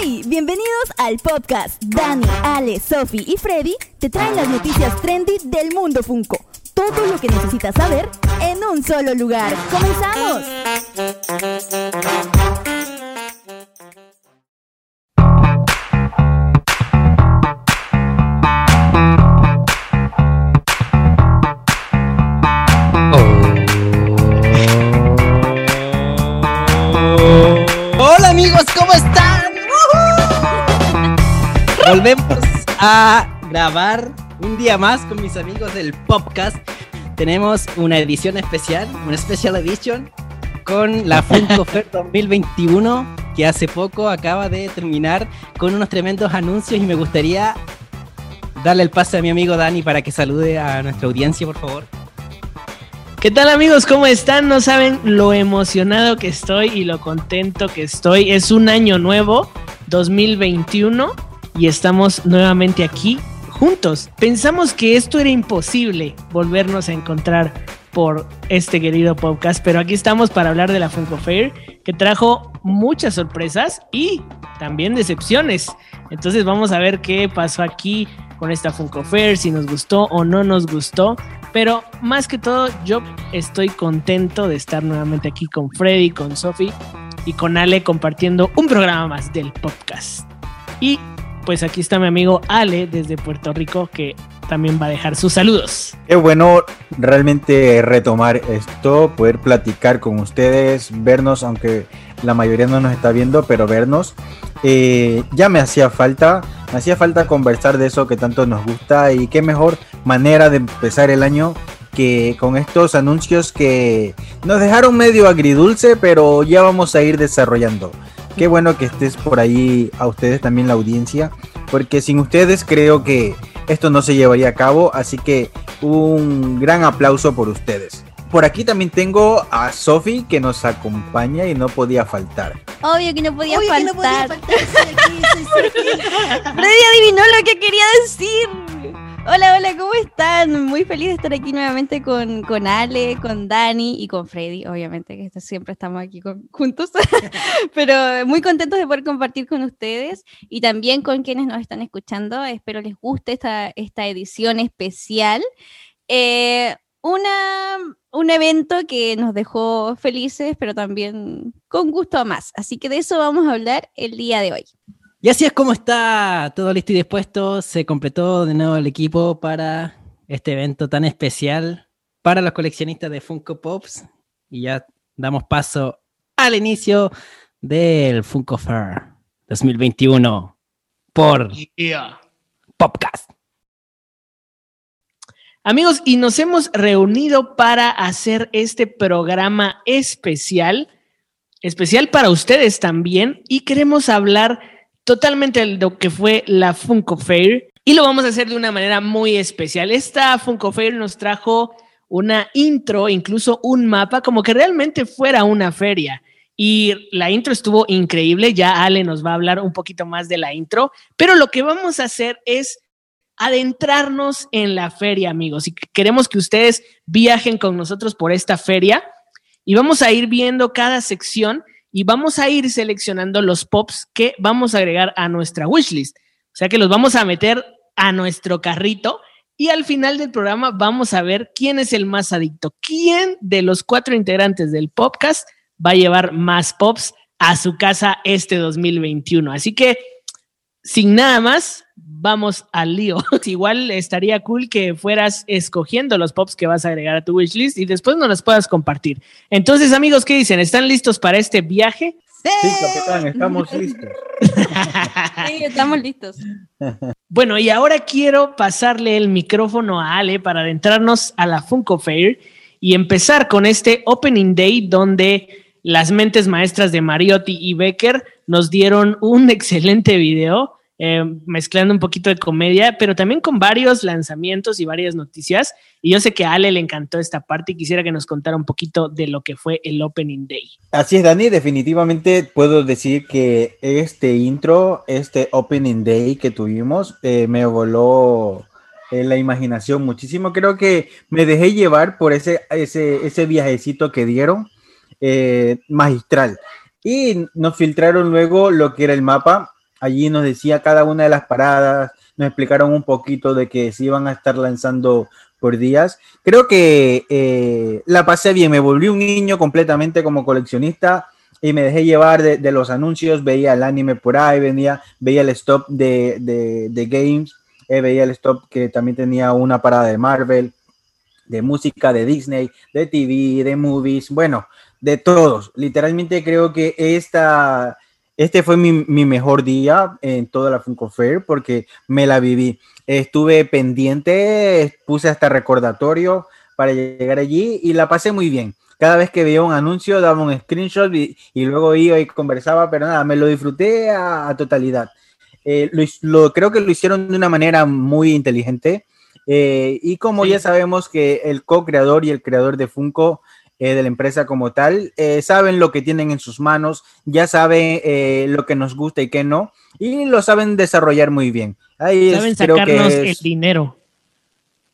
¡Hey! Bienvenidos al podcast. Dani, Ale, Sophie y Freddy te traen las noticias trendy del mundo Funko. Todo lo que necesitas saber en un solo lugar. ¡Comenzamos! Volvemos a grabar un día más con mis amigos del podcast. Tenemos una edición especial, una special edition con la Funko Fair 2021 que hace poco acaba de terminar con unos tremendos anuncios y me gustaría darle el pase a mi amigo Dani para que salude a nuestra audiencia, por favor. ¿Qué tal amigos? ¿Cómo están? No saben lo emocionado que estoy y lo contento que estoy. Es un año nuevo, 2021, y estamos nuevamente aquí juntos. Pensamos que esto era imposible volvernos a encontrar por este querido podcast, pero aquí estamos para hablar de la Funko Fair, que trajo muchas sorpresas y también decepciones. Entonces vamos a ver qué pasó aquí con esta Funko Fair, si nos gustó o no nos gustó. Pero más que todo, yo estoy contento de estar nuevamente aquí con Freddy, con Sophie y con Ale compartiendo un programa más del podcast. Y pues aquí está mi amigo Ale desde Puerto Rico que también va a dejar sus saludos. Qué bueno realmente retomar esto, poder platicar con ustedes, vernos, aunque la mayoría no nos está viendo, pero vernos. Eh, ya me hacía falta, me hacía falta conversar de eso que tanto nos gusta y qué mejor manera de empezar el año que con estos anuncios que nos dejaron medio agridulce, pero ya vamos a ir desarrollando. Qué bueno que estés por ahí, a ustedes también la audiencia, porque sin ustedes creo que esto no se llevaría a cabo, así que un gran aplauso por ustedes. Por aquí también tengo a Sofi que nos acompaña y no podía faltar. Obvio que no podía Obvio que no podía faltar. faltar. Freddy adivinó lo que quería decir. Hola, hola, ¿cómo están? Muy feliz de estar aquí nuevamente con, con Ale, con Dani y con Freddy, obviamente, que siempre estamos aquí con- juntos, pero muy contentos de poder compartir con ustedes y también con quienes nos están escuchando. Espero les guste esta, esta edición especial. Eh, una, un evento que nos dejó felices, pero también con gusto a más. Así que de eso vamos a hablar el día de hoy. Y así es como está todo listo y dispuesto. Se completó de nuevo el equipo para este evento tan especial para los coleccionistas de Funko Pops. Y ya damos paso al inicio del Funko Fair 2021 por Popcast. Amigos, y nos hemos reunido para hacer este programa especial, especial para ustedes también, y queremos hablar totalmente lo que fue la Funko Fair, y lo vamos a hacer de una manera muy especial. Esta Funko Fair nos trajo una intro, incluso un mapa, como que realmente fuera una feria. Y la intro estuvo increíble, ya Ale nos va a hablar un poquito más de la intro, pero lo que vamos a hacer es adentrarnos en la feria, amigos. Y queremos que ustedes viajen con nosotros por esta feria y vamos a ir viendo cada sección y vamos a ir seleccionando los pops que vamos a agregar a nuestra wishlist. O sea que los vamos a meter a nuestro carrito y al final del programa vamos a ver quién es el más adicto. ¿Quién de los cuatro integrantes del podcast va a llevar más pops a su casa este 2021? Así que sin nada más, vamos al lío. Igual estaría cool que fueras escogiendo los pops que vas a agregar a tu wishlist y después nos los puedas compartir. Entonces, amigos, ¿qué dicen? ¿Están listos para este viaje? Sí, capitán, estamos listos. Sí, estamos listos. Bueno, y ahora quiero pasarle el micrófono a Ale para adentrarnos a la Funko Fair y empezar con este Opening Day donde las mentes maestras de Mariotti y Becker nos dieron un excelente video eh, mezclando un poquito de comedia, pero también con varios lanzamientos y varias noticias. Y yo sé que a Ale le encantó esta parte y quisiera que nos contara un poquito de lo que fue el Opening Day. Así es, Dani, definitivamente puedo decir que este intro, este Opening Day que tuvimos, eh, me voló eh, la imaginación muchísimo. Creo que me dejé llevar por ese, ese, ese viajecito que dieron, magistral. Y nos filtraron luego lo que era el mapa, Allí nos decía cada una de las paradas, nos explicaron un poquito de que se iban a estar lanzando por días. Creo que eh, la pasé bien, me volví un niño completamente como coleccionista y me dejé llevar de, los anuncios, veía el anime por ahí, venía, veía el stop de, de, de games, eh, veía el stop que también tenía una parada de Marvel, de música, de Disney, de TV, de movies, bueno, de todos. Literalmente creo que esta, este fue mi, mi mejor día en toda la Funko Fair porque me la viví. Estuve pendiente, puse hasta recordatorio para llegar allí y la pasé muy bien. Cada vez que veía un anuncio daba un screenshot y, y luego iba y conversaba, pero nada, me lo disfruté a, a totalidad. Eh, lo, lo- creo que lo hicieron de una manera muy inteligente. eh, y como Sí. ya sabemos que el co-creador y el creador de Funko, eh, de la empresa como tal, eh, saben lo que tienen en sus manos, ya saben eh, lo que nos gusta y qué no, y lo saben desarrollar muy bien. Ahí es- Saben creo que sacarnos el dinero.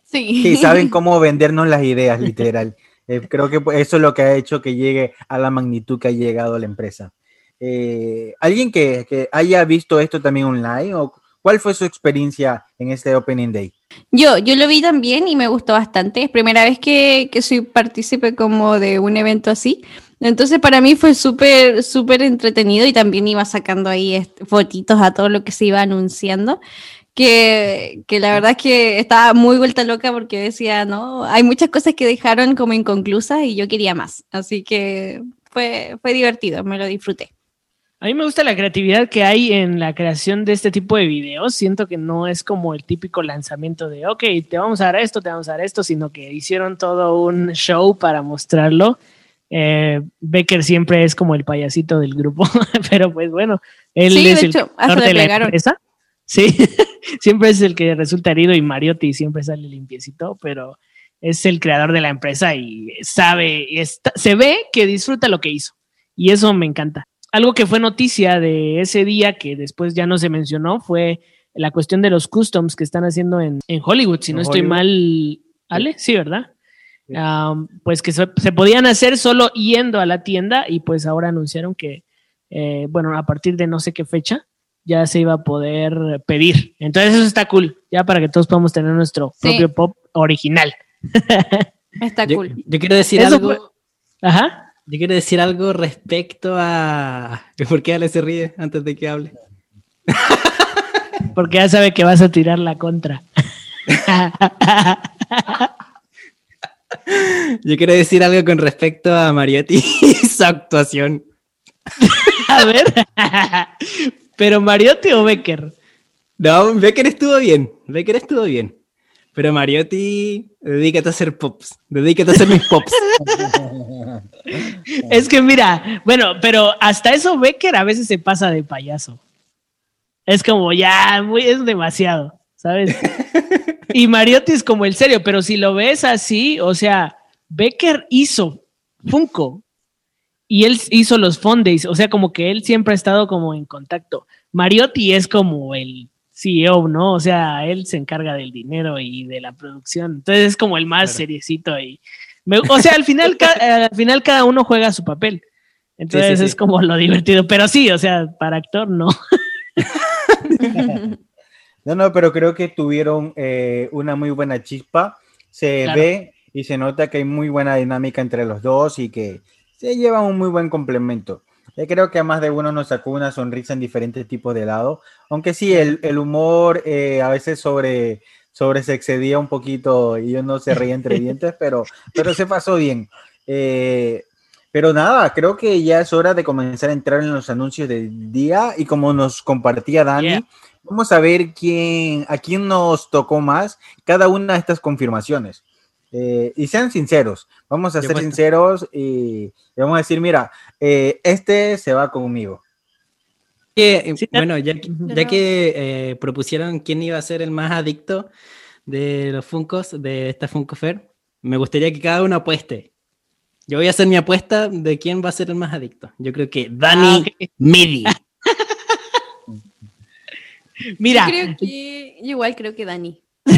Sí. Sí, saben cómo vendernos las ideas, literal. Eh, creo que eso es lo que ha hecho que llegue a la magnitud que ha llegado la empresa. Eh, ¿Alguien que, que haya visto esto también online? ¿O cuál fue su experiencia en este Opening Day? Yo, yo lo vi también y me gustó bastante. Es primera vez que, que soy partícipe como de un evento así. Entonces para mí fue súper, súper entretenido y también iba sacando ahí fotitos a todo lo que se iba anunciando. Que, que la verdad es que estaba muy vuelta loca porque decía, no, hay muchas cosas que dejaron como inconclusas y yo quería más. Así que fue, fue divertido, me lo disfruté. A mí me gusta la creatividad que hay en la creación de este tipo de videos. Siento que no es como el típico lanzamiento de, ok, te vamos a dar esto, te vamos a dar esto, sino que hicieron todo un show para mostrarlo. Eh, Becker siempre es como el payasito del grupo, pero pues bueno, él Sí, es de el hecho, hasta de la empresa. Sí, siempre es el que resulta herido y Mariotti siempre sale limpiecito, pero es el creador de la empresa y sabe, y está- se ve que disfruta lo que hizo. Y eso me encanta. Algo que fue noticia de ese día que después ya no se mencionó fue la cuestión de los customs que están haciendo en, en Hollywood. Si no estoy Hollywood. mal, Ale, sí, ¿verdad? Sí. Um, pues que se, se podían hacer solo yendo a la tienda y pues ahora anunciaron que, eh, bueno, a partir de no sé qué fecha ya se iba a poder pedir. Entonces eso está cool, ya para que todos podamos tener nuestro Sí. propio pop original. Está Yo, cool. yo quiero decir Eso algo. fue- Ajá. Yo quiero decir algo respecto a. ¿Por qué Ale se ríe antes de que hable? Porque ya sabe que vas a tirar la contra. Yo quiero decir algo con respecto a Mariotti y su actuación. a ver. Pero Mariotti o Becker. No, Becker estuvo bien. Becker estuvo bien. Pero Mariotti, dedícate a hacer pops. Dedícate a hacer mis pops. Es que mira, bueno, pero hasta eso Becker a veces se pasa de payaso. Es como ya, muy, es demasiado, ¿sabes? Y Mariotti es como el serio, pero si lo ves así, o sea, Becker hizo Funko y él hizo los Fondays, o sea, como que él siempre ha estado como en contacto. Mariotti es como el CEO, ¿no? O sea, él se encarga del dinero y de la producción, entonces es como el más Claro. seriecito y me- o sea, al final, ca- eh, al final cada uno juega su papel. Entonces Sí, sí, sí. es como lo divertido. Pero sí, o sea, para actor no. No, no, pero creo que tuvieron eh, una muy buena chispa. Se Claro. ve y se nota que hay muy buena dinámica entre los dos y que se llevan un muy buen complemento. Yo creo que a más de uno nos sacó una sonrisa en diferentes tipos de lado. Aunque sí, el, el humor eh, a veces sobre, sobre se excedía un poquito y uno se reía entre dientes, pero, pero se pasó bien. Eh, pero nada, creo que ya es hora de comenzar a entrar en los anuncios del día y como nos compartía Dani, Yeah. vamos a ver quién, a quién nos tocó más cada una de estas confirmaciones. Eh, y sean sinceros, vamos a De ser sinceros y, y vamos a decir, mira, eh, este se va conmigo. Que, Sí, bueno, ya, que- Ujú. ya que eh, propusieron quién iba a ser el más adicto de los Funcos de esta Funko Fair, me gustaría que cada uno apueste. Yo voy a hacer mi apuesta de quién va a ser el más adicto. Yo creo que Dani Ah. Midi. Mira, Yo creo que, yo igual creo que Dani.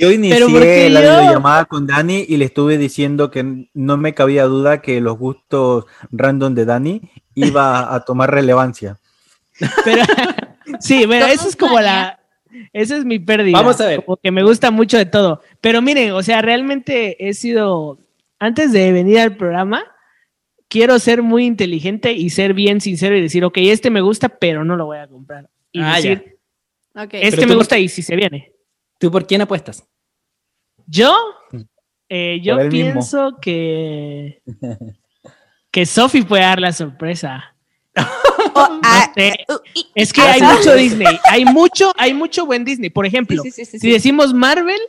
Yo inicié Pero ¿por qué la yo? videollamada con Dani y le estuve diciendo que no me cabía duda que los gustos random de Dani iba a tomar relevancia. Pero sí, bueno, eso es como la. Esa es mi pérdida. Vamos a ver. Como que me gusta mucho de todo. Pero miren, o sea, realmente he sido. Antes de venir al programa, quiero ser muy inteligente y ser bien sincero y decir, ok, este me gusta, pero no lo voy a comprar. Y Ah, ya. decir, Ok. este Pero me gusta y si se viene. ¿Tú por quién apuestas? Yo, eh, yo mismo. pienso que. Que Sophie puede dar la sorpresa. Oh, ah, sé. Es que Ah, hay mucho Disney, hay mucho, hay mucho buen Disney. Por ejemplo, Sí, sí, sí, sí, si decimos Marvel,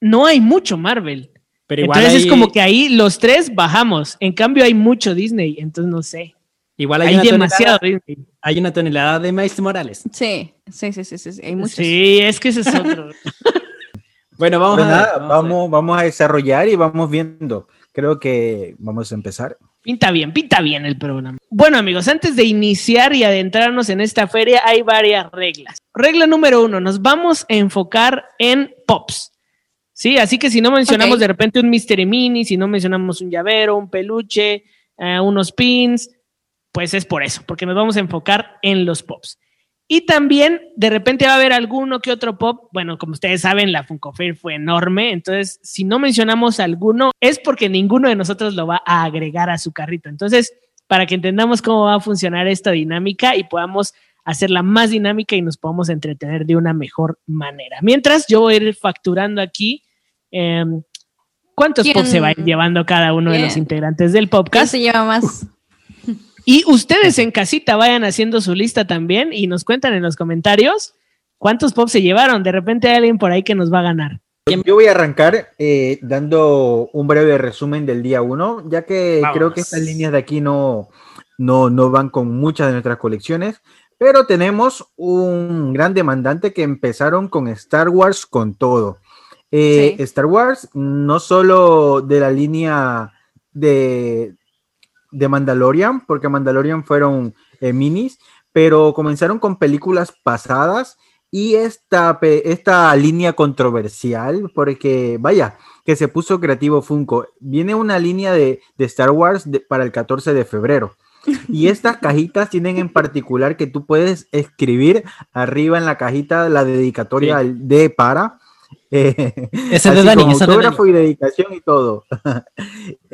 no hay mucho Marvel. Pero igual entonces hay, es como que ahí los tres bajamos. En cambio hay mucho Disney, entonces no sé. igual hay, Hay, demasiado tonelada, Disney. hay una tonelada de Miles Morales. Sí, sí, sí, sí, sí, sí, hay muchos. Sí, es que ese es otro. Bueno, vamos Pues a ver, nada, vamos a ver. vamos, vamos a desarrollar y vamos viendo. Creo que vamos a empezar. Pinta bien, pinta bien el programa. Bueno, amigos, antes de iniciar y adentrarnos en esta feria, hay varias reglas. Regla número uno, nos vamos a enfocar en pops. Sí, así que si no mencionamos de repente un Mystery Mini, si no mencionamos un llavero, un peluche, eh, unos pins, pues es por eso, porque nos vamos a enfocar en los pops. Y también de repente va a haber alguno que otro pop. Bueno, como ustedes saben, la Funko Fair fue enorme. Entonces, si no mencionamos alguno, es porque ninguno de nosotros lo va a agregar a su carrito. Entonces, para que entendamos cómo va a funcionar esta dinámica y podamos hacerla más dinámica y nos podamos entretener de una mejor manera. Mientras, yo voy a ir facturando aquí. em, ¿Cuántos ¿Quién? pops se va a ir llevando cada uno de los integrantes del ¿Quién podcast? se lleva más? Y ustedes en casita vayan haciendo su lista también y nos cuentan en los comentarios cuántos pops se llevaron. De repente hay alguien por ahí que nos va a ganar. Yo voy a arrancar eh, dando un breve resumen del día 1, ya que Vamos. creo que estas líneas de aquí no, no, no van con muchas de nuestras colecciones, pero tenemos un gran demandante que empezaron con Star Wars con todo. Eh, Sí. Star Wars, no solo de la línea de, de Mandalorian, porque Mandalorian fueron eh, minis, pero comenzaron con películas pasadas y esta, esta línea controversial, porque vaya, que se puso creativo Funko. Viene una línea de, de Star Wars de- para el 14 de febrero. Y estas cajitas tienen en particular que tú puedes escribir arriba en la cajita la dedicatoria Sí. de para. Eh, Ese es de Dani, ese es de autógrafo y dedicación y todo.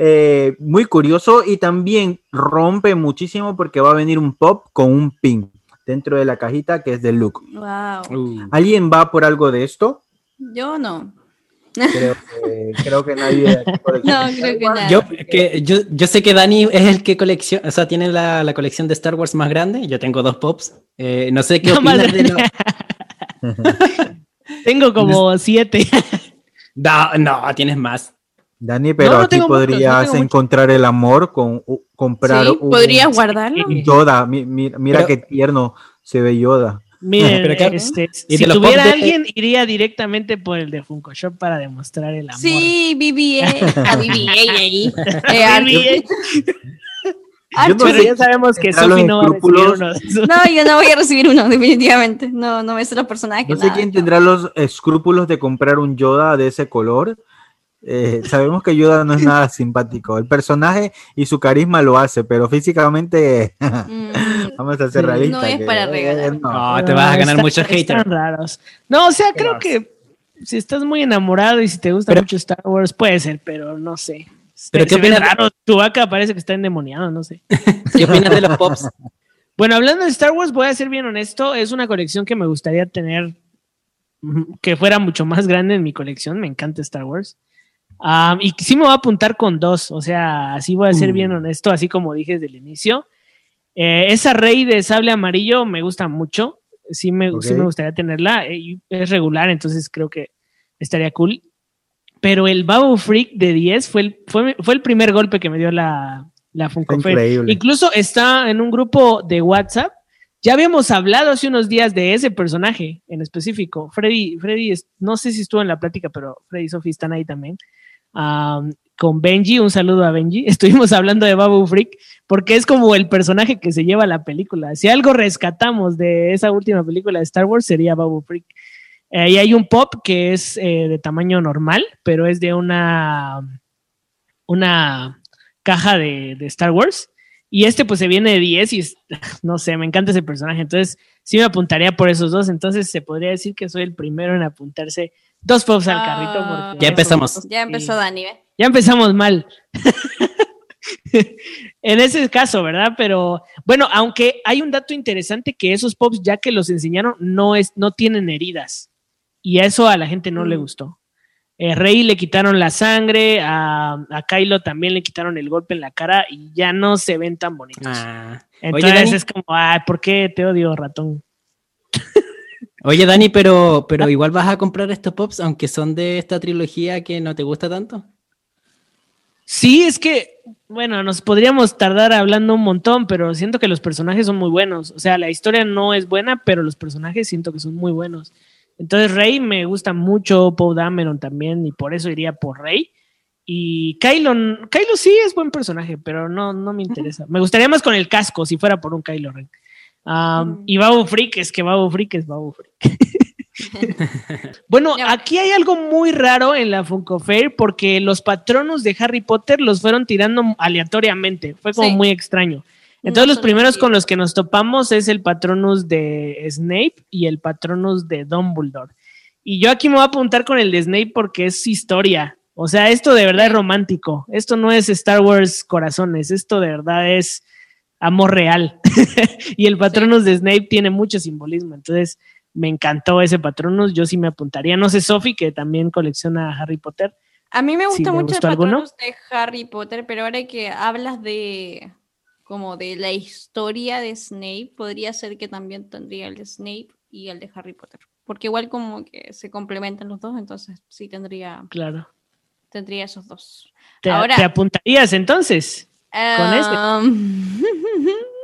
Eh, muy curioso y también rompe muchísimo porque va a venir un pop con un pin dentro de la cajita que es de Luke. Wow. Uh, ¿Alguien va por algo de esto? Yo no. Creo que, creo que nadie. No, creo que nada. yo, que, yo, yo sé que Dani es el que colecciona, o sea, tiene la, la colección de Star Wars más grande. Yo tengo dos pops. Eh, no sé qué No, opinas de lo- Tengo como siete. No, no, tienes más. Dani, pero No, no aquí tengo muchos, no podrías muchos. encontrar el amor con u- comprar Sí, un, ¿Podrías guardarlo? un Yoda. Mi- mi- mira Pero- qué tierno se ve Yoda. Miren, este, si tuviera de- alguien, iría directamente por el de Funko Shop para demostrar el amor. Sí, BBA. A BBA ahí. Eh, Yo no Pero sé ya sabemos que no va a recibir escrúpulos. uno de esos. No, yo no voy a recibir uno, definitivamente. No, no es los personajes. No sé nada. quién tendrá los escrúpulos de comprar un Yoda de ese color. Eh, sabemos que Yoda no es nada simpático. El personaje y su carisma lo hace, pero físicamente Mm, vamos a ser Sí, realistas. no es que, para regalar. no. No, te vas a ganar muchos están haters. raros. No, o sea, creo que si estás muy enamorado y si te gusta Pero- mucho Star Wars, puede ser, pero no sé. Pero Se- ¿qué opinas raro. Tu vaca parece que está endemoniado, no sé. ¿Qué opinas de los pops? Bueno, hablando de Star Wars, voy a ser bien honesto, es una colección que me gustaría tener mm, que fuera mucho más grande en mi colección, me encanta Star Wars. Am, y sí me voy a apuntar con dos, o sea, así voy a ser bien honesto, así como dije desde el inicio. Eh, esa Rey de sable amarillo me gusta mucho, sí me, sí me gustaría tenerla, eh, es regular, entonces creo que estaría cool. Pero el Babu Freak de 10 fue el, fue, fue el primer golpe que me dio la, la Funko Fair. Increíble. Incluso está en un grupo de WhatsApp. Ya habíamos hablado hace unos días de ese personaje en específico. Freddy, Freddy, es- no sé si estuvo en la plática, pero Freddy y Sophie están ahí también. Am, con Benji, un saludo a Benji. Estuvimos hablando de Babu Freak porque es como el personaje que se lleva la película. Si algo rescatamos de esa última película de Star Wars sería Babu Freak. Eh, y hay un pop que es eh, de tamaño normal, pero es de una, una caja de, de Star Wars. Y este pues se viene de 10 y es- no sé, me encanta ese personaje. Entonces sí me apuntaría por esos dos. Entonces se podría decir que soy el primero en apuntarse dos pops al Ah. carrito. porque Ya empezamos. dos- Ya empezó. Dani, ¿ves? Ya empezamos mal. en ese caso, ¿verdad? Pero bueno, aunque hay un dato interesante que esos pops, ya que los enseñaron, no, es, no tienen heridas. Y a eso a la gente no le gustó. Eh, Rey le quitaron la sangre, a, a Kylo también le quitaron el golpe en la cara y ya no se ven tan bonitos. Ah. Entonces Oye, Dani, es como, ay, ¿por qué te odio, ratón? oye, Dani, pero, pero igual vas a comprar estos pops, aunque son de esta trilogía que no te gusta tanto. Sí, es que, bueno, nos podríamos tardar hablando un montón, pero siento que los personajes son muy buenos. O sea, la historia no es buena, pero los personajes siento que son muy buenos. Entonces, Rey me gusta mucho, Poe Dameron también, y por eso iría por Rey. Y Kylo, Kylo sí es buen personaje, pero no, no me interesa. Me gustaría más con el casco, si fuera por un Kylo Ren. Um, Mm. Y Babu Freak, es que Babu Freak es Babu Freak. bueno, aquí hay algo muy raro en la Funko Fair porque los patronos de Harry Potter los fueron tirando aleatoriamente. Fue como Sí. muy extraño. Entonces, No los primeros con los que nos topamos es el patronus de Snape y el patronus de Dumbledore. Y yo aquí me voy a apuntar con el de Snape porque es historia. O sea, esto de verdad es romántico. Esto no es Star Wars corazones. Esto de verdad es amor real. y el patronus de Snape tiene mucho simbolismo. Entonces, me encantó ese patronus. Yo sí me apuntaría. No sé, Sophie, que también colecciona Harry Potter. A mí me gusta ¿me mucho el alguno? Patronus de Harry Potter, pero ahora que hablas de como de la historia de Snape, podría ser que también tendría el de Snape y el de Harry Potter. Porque igual como que se complementan los dos, entonces sí tendría, Claro. tendría esos dos. ¿Te, Ahora- te apuntarías entonces? ¿Con ese? Um,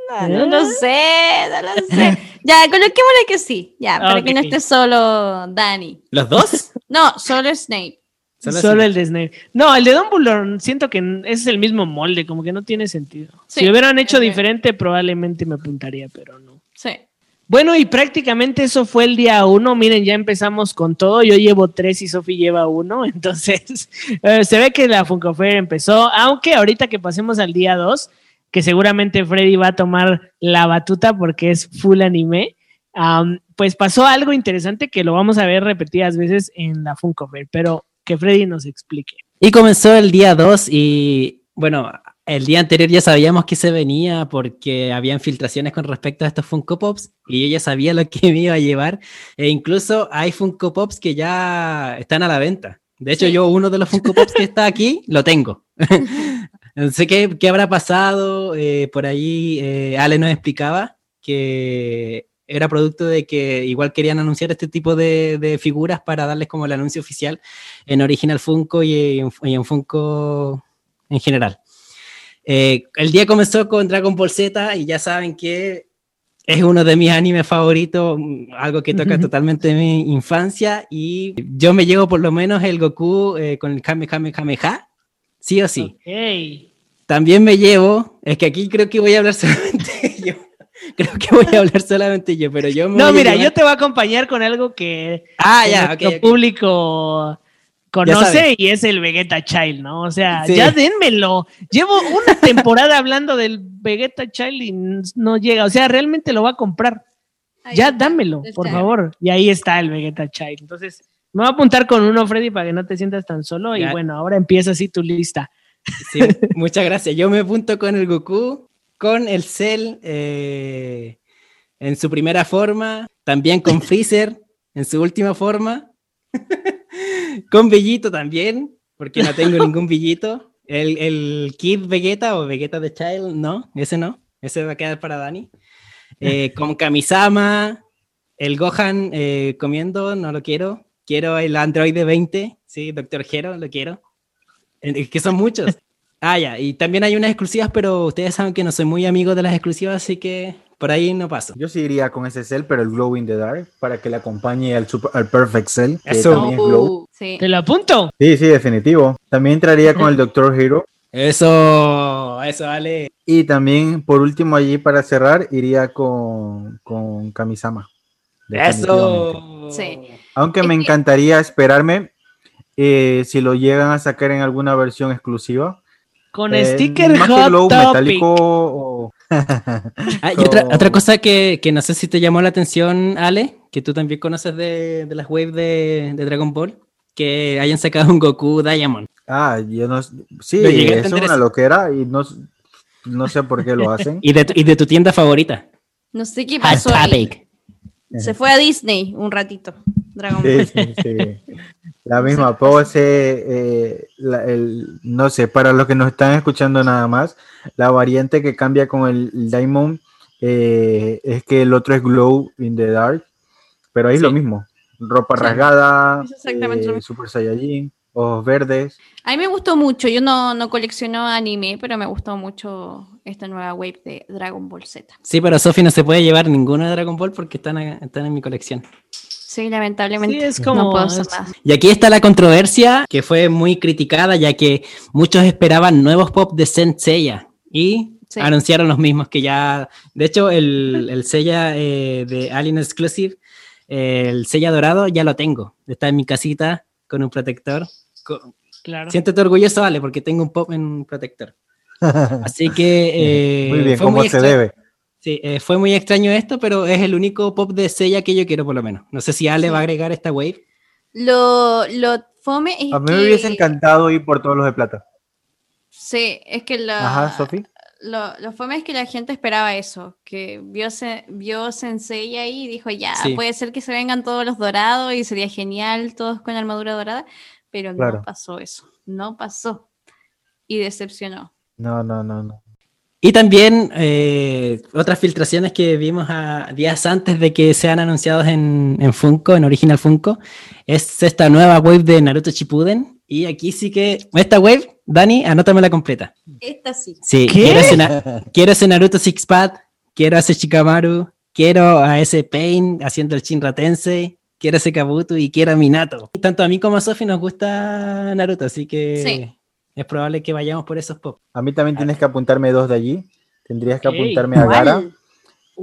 no, no lo sé, no lo sé. Ya, coloquémosle que sí, ya, para que no esté solo Dani. ¿Los dos? No, solo Snape. Solo el de Snape. No, el de Dumbledore siento que es el mismo molde, como que no tiene sentido. Sí, si hubieran hecho diferente, probablemente me apuntaría, pero no. Sí. Bueno, y prácticamente eso fue el día uno. Miren, ya empezamos con todo. Yo llevo tres y Sofi lleva uno. Entonces, eh, se ve que la Funko Fair empezó. Aunque ahorita que pasemos al día dos, que seguramente Freddy va a tomar la batuta porque es full anime. pues pasó algo interesante que lo vamos a ver repetidas veces en la Funko Fair, pero que Freddy nos explique. Y comenzó el día 2 y bueno, el día anterior ya sabíamos que se venía porque habían filtraciones con respecto a estos Funko Pops y yo ya sabía lo que me iba a llevar e incluso hay Funko Pops que ya están a la venta. De hecho, Sí. yo uno de los Funko Pops que está aquí lo tengo. No sé qué, qué habrá pasado. eh, por ahí eh, Ale nos explicaba que era producto de que igual querían anunciar este tipo de, de figuras para darles como el anuncio oficial en Original Funko y en, y en Funko en general. Eh, el día comenzó con Dragon Ball Z y ya saben que es uno de mis animes favoritos, mm, algo que toca totalmente mi infancia y yo me llevo por lo menos el Goku eh, con el Kamehameha, sí o sí. También me llevo, es que aquí creo que voy a hablar solamente. Creo que voy a hablar solamente yo, pero yo me No, voy a mira, yo te voy a acompañar con algo que Ah, que ya, nuestro ok, ok. público conoce y es el Vegeta Child, ¿no? O sea, Sí. ya dénmelo. Llevo una temporada hablando del Vegeta Child y no llega. O sea, realmente lo va a comprar. Ahí ya está, dámelo, está. por favor. Y ahí está el Vegeta Child. Entonces, me voy a apuntar con uno, Freddy, para que no te sientas tan solo. Y bueno, ahora empieza así tu lista. Sí, muchas gracias. Yo me apunto con el Goku, con el Cell eh, en su primera forma, también con Freezer en su última forma, con Bellito también, porque no tengo ningún Bellito. El, el Kid Vegeta o Vegeta de Child, no, ese no, ese va a quedar para Dani. Eh, con Kamisama, el Gohan eh, comiendo, no lo quiero. Quiero el Android 20, sí, Doctor Hero, lo quiero. Que son muchos. Ah, ya, y también hay unas exclusivas, pero ustedes saben que no soy muy amigo de las exclusivas, así que por ahí no paso. Yo sí iría con ese Cell, pero el Glow in the Dark, para que le acompañe al, super- al Perfect Cell, que Eso. también es Glow. Uh, sí. ¿Te lo apunto? Sí, sí, definitivo. También entraría con el Doctor Hero. Eso, eso vale. Y también, por último, allí para cerrar, iría con, con Kamisama. Eso. Sí. Aunque me encantaría esperarme eh, si lo llegan a sacar en alguna versión exclusiva, Con Eh, sticker más que Hot glow Topic. metálico o... Ah, y otra, otra cosa que, que no sé si te llamó la atención, Ale, que tú también conoces de, de las waves de, de Dragon Ball, que hayan sacado un Goku Diamond. Ah, yo no... Sí, a es una eso. loquera y no, no sé por qué lo hacen. Y de, tu- y de tu tienda favorita. No sé qué pasó ahí. Se fue a Disney un ratito. Dragon Sí, Ball. sí, sí. La misma pose, eh, la- el, no sé, para los que nos están escuchando nada más, la variante que cambia con el Diamond eh, es que el otro es Glow in the Dark, pero ahí es lo Sí. mismo. Ropa Sí. rasgada, eh. Super Saiyajin, ojos verdes. A mí me gustó mucho. Yo no, no colecciono anime, pero me gustó mucho esta nueva wave de Dragon Ball Z. Sí, pero Sofi no se puede llevar ninguno de Dragon Ball porque están, están en mi colección. Sí, lamentablemente. Sí, es como- no puedo hacer nada. Y aquí está la controversia que fue muy criticada ya que muchos esperaban nuevos pop de Saint Seiya y Sí. anunciaron los mismos que ya, de hecho el, el Seiya eh, de Alien Exclusive, eh, el Seiya dorado ya lo tengo, está en mi casita con un protector. Co- Claro. Siéntete orgulloso, Ale, porque tengo un pop en un protector. Así que eh, muy bien, fue como muy se extra- debe. Sí, eh, fue muy extraño esto, pero es el único pop de Seiya que yo quiero por lo menos. No sé si Ale Sí. va a agregar esta wave. Lo, lo fome es A mí que... me hubiese encantado ir por todos los de plata. Sí, es que la, Ajá, Sofi. lo, lo fome es que la gente esperaba eso, que vio, se, vio Sensei ahí y dijo, ya, Sí. puede ser que se vengan todos los dorados y sería genial, todos con armadura dorada, pero Claro. no pasó eso, no pasó. Y decepcionó. No, no, no, no. Y también eh, otras filtraciones que vimos a, días antes de que sean anunciados en, en Funko, en Original Funko, es esta nueva wave de Naruto Shippuden. Y aquí sí que, esta wave, Dani, anótamela completa. Esta sí. Sí, ¿Qué? quiero ese, quiero ese Naruto Six Pad, quiero a ese Shikamaru, quiero a ese Pain haciendo el Shinra Tensei, quiero ese Kabuto y quiero a Minato. Tanto a mí como a Sofi nos gusta Naruto, así que Sí. Es probable que vayamos por esos pop. A mí también tienes que apuntarme dos de allí. Tendrías que apuntarme a Gara. ¿Cuál?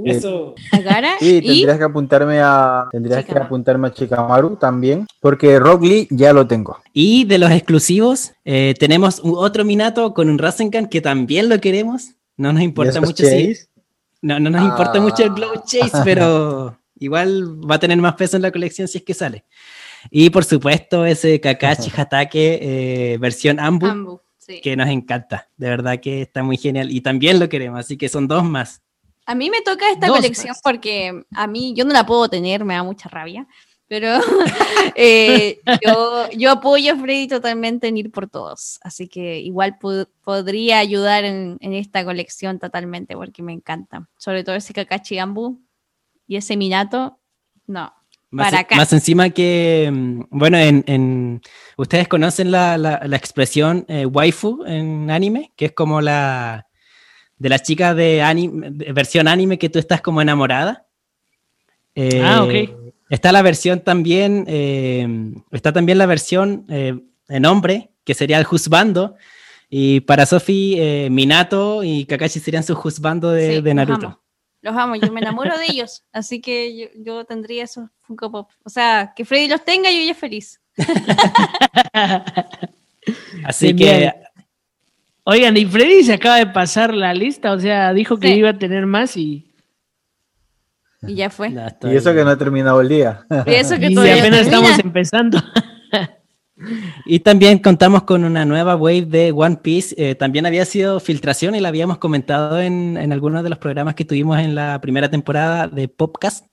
Eso. Agara Sí, y tendrías que apuntarme a tendrías que Shikamaru. apuntarme a Chikamaru también, porque Rock Lee ya lo tengo. Y de los exclusivos, eh, tenemos un- otro Minato con un Rasengan que también lo queremos. No nos ¿Y importa mucho si, Chase? no, no nos importa Ah. mucho el Glow Chase, pero igual va a tener más peso en la colección si es que sale. Y por supuesto, ese Kakashi Hatake eh, versión Ambu, Ambu, sí. que nos encanta. De verdad que está muy genial. Y también lo queremos, así que son dos más. A mí me toca esta Dos colección más. porque a mí yo no la puedo tener, me da mucha rabia, pero eh, yo, yo apoyo a Freddy totalmente en ir por todos, así que igual podría ayudar en, en esta colección totalmente porque me encanta, sobre todo ese Kakashi Ambu y ese Minato, no. Más, Para acá. más encima que, mm, bueno, en, en- ustedes conocen la, la- la expresión eh, waifu en anime, que es como la de la chica de, anime, de versión anime que tú estás como enamorada. Eh, Ah, ok. Está la versión también, eh, está también la versión en hombre, que sería el juzbando. Y para Sofi, eh, Minato y Kakashi serían su juzbando de, Sí, de los Naruto. amo. Los amo, yo me enamoro de ellos, así que yo, yo tendría esos Funko Pop. O sea, que Freddy los tenga y yo ya feliz. Así Bien, que. Oigan, y Freddy se acaba de pasar la lista, o sea, dijo que Sí. iba a tener más y, Y ya fue. no, Y eso que no ha terminado el día. Y eso que y todavía apenas termina. estamos empezando. Y también contamos con una nueva wave de One Piece. eh, también había sido filtración y la habíamos comentado en, en algunos de los programas que tuvimos en la primera temporada de Popcast.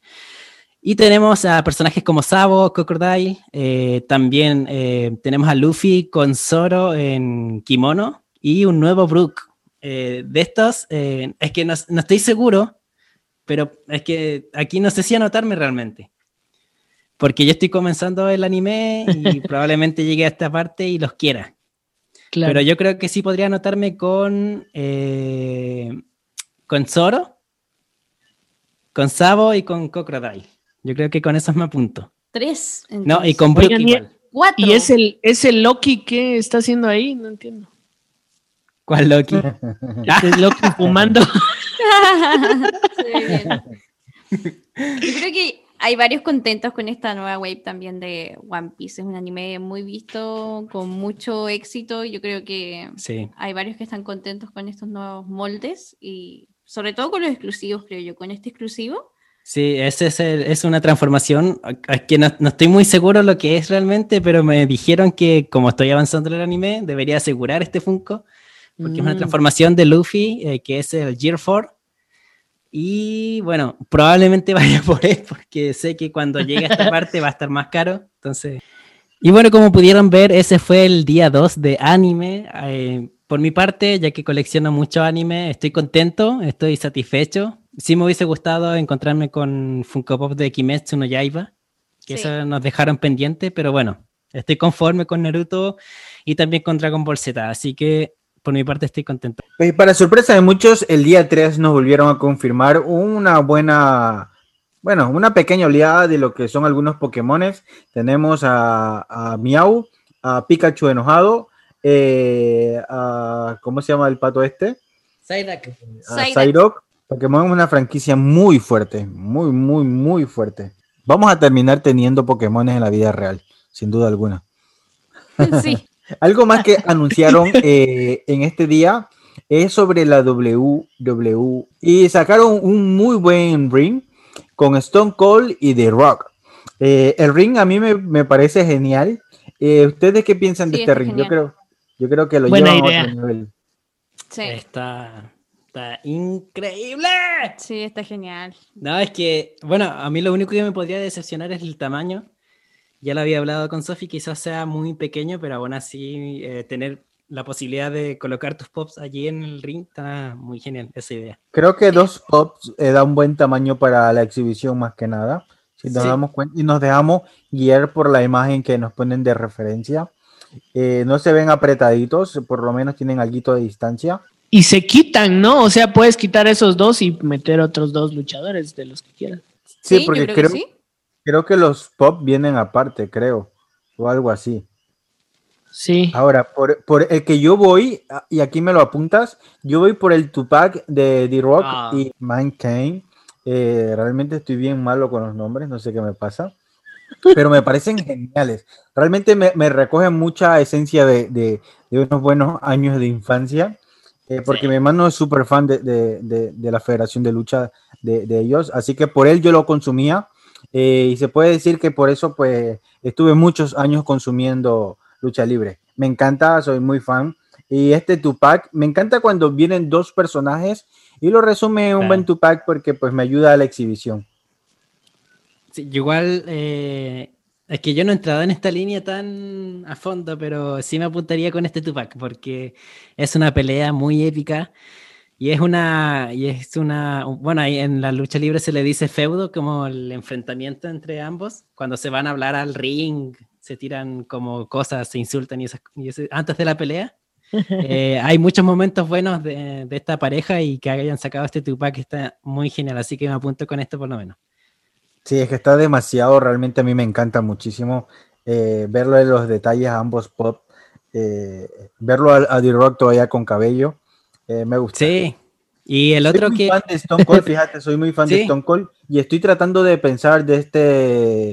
Y tenemos a personajes como Sabo, Crocodile. eh, también eh, tenemos a Luffy con Zoro en kimono y un nuevo Brook. Eh, de estos, es que no, no estoy seguro, pero es que aquí no sé si anotarme realmente. Porque yo estoy comenzando el anime y probablemente llegue a esta parte y los quiera. Claro. Pero yo creo que sí podría anotarme con, con Zoro, con Sabo y con Crocodile. Yo creo que con esos me apunto. Tres. No, y entonces. con Brook Oigan, y- igual. Cuatro. ¿Y es el, es el Loki que está haciendo ahí? No entiendo. ¿Cuál Loki? Este es Loki fumando. Sí, bien. Yo creo que hay varios contentos con esta nueva wave también de One Piece. Es un anime muy visto, con mucho éxito. Yo creo que Sí. hay varios que están contentos con estos nuevos moldes y sobre todo con los exclusivos, creo yo. Con este exclusivo, Sí, ese es, el- es una transformación que no, no estoy muy seguro lo que es realmente, pero me dijeron que como estoy avanzando en el anime, debería asegurar este Funko, porque es una Mm. transformación de Luffy, eh, que es el Gear 4. Y bueno, probablemente vaya por él, porque sé que cuando llegue a esta parte va a estar más caro. Entonces. Y bueno, como pudieron ver, ese fue el día 2 de anime. Eh, por mi parte, ya que colecciono mucho anime, estoy contento, estoy satisfecho. Sí me hubiese gustado encontrarme con Funko Pop de Kimetsu no Yaiba, que Sí. eso nos dejaron pendiente, pero bueno, estoy conforme con Naruto y también con Dragon Ball Z, así que por mi parte estoy contento. Pues, para sorpresa de muchos, el día 3 nos volvieron a confirmar una buena, bueno, una pequeña oleada de lo que son algunos Pokémones. Tenemos a, a Miau, a Pikachu enojado, eh, a, ¿cómo se llama el pato este? Psyduck. A Psyduck. Pokémon es una franquicia muy fuerte, muy, muy, muy fuerte. Vamos a terminar teniendo Pokémones en la vida real, sin duda alguna. sí. Algo más que anunciaron eh, en este día es sobre la WWE y sacaron un muy buen ring con Stone Cold y The Rock. Eh, el ring a mí me, me parece genial. Eh, ¿Ustedes qué piensan de este ring? Yo creo, yo creo que lo Buena llevan a idea. otro nivel. Sí, Está, está increíble. sí, está genial. No, es que, bueno, a mí lo único que me podría decepcionar es el tamaño. Ya lo había hablado con Sofi, quizás sea muy pequeño, pero aún así eh, tener la posibilidad de colocar tus pops allí en el ring está muy genial esa idea. Creo que dos pops eh, da un buen tamaño para la exhibición más que nada. Si nos Sí. damos cuenta y nos dejamos guiar por la imagen que nos ponen de referencia. Eh, no se ven apretaditos, por lo menos tienen algo de distancia. Y se quitan, ¿no? O sea, puedes quitar esos dos y meter otros dos luchadores de los que quieras. Sí, porque creo creo, que sí. creo que los pop vienen aparte, creo, o algo así. Sí. Ahora, por, por el que yo voy, ah, y aquí me lo apuntas, yo voy por el Tupac de D-Rock Ah. y Mankind. Eh, realmente estoy bien malo con los nombres, no sé qué me pasa, pero me parecen geniales. Realmente me, me recogen mucha esencia de, de- de unos buenos años de infancia, eh, porque Sí. mi hermano es súper fan de, de- de- de la Federación de Lucha de, de ellos, así que por él yo lo consumía eh, y se puede decir que por eso pues estuve muchos años consumiendo lucha libre. Me encanta, soy muy fan. Y este Tupac, me encanta cuando vienen dos personajes y lo resume un Claro. buen Tupac porque pues me ayuda a la exhibición. Sí, igual, eh, es que yo no he entrado en esta línea tan a fondo, pero sí me apuntaría con este Tupac, porque es una pelea muy épica y es una, y es una, bueno, en la lucha libre se le dice feudo, como el enfrentamiento entre ambos, cuando se van a hablar al ring, se tiran como cosas, se insultan y esas, y ese- antes de la pelea. Eh, hay muchos momentos buenos de, de esta pareja y que hayan sacado este Tupac está muy genial, así que me apunto con esto por lo menos. Sí, es que está demasiado, realmente a mí me encanta muchísimo eh, verlo en los detalles a ambos pop, eh, verlo a, a D-Rock todavía con cabello, eh, me gusta. Sí. Y el Soy otro muy que... fan de Stone Cold, fíjate, soy muy fan de. Stone Cold y estoy tratando de pensar de este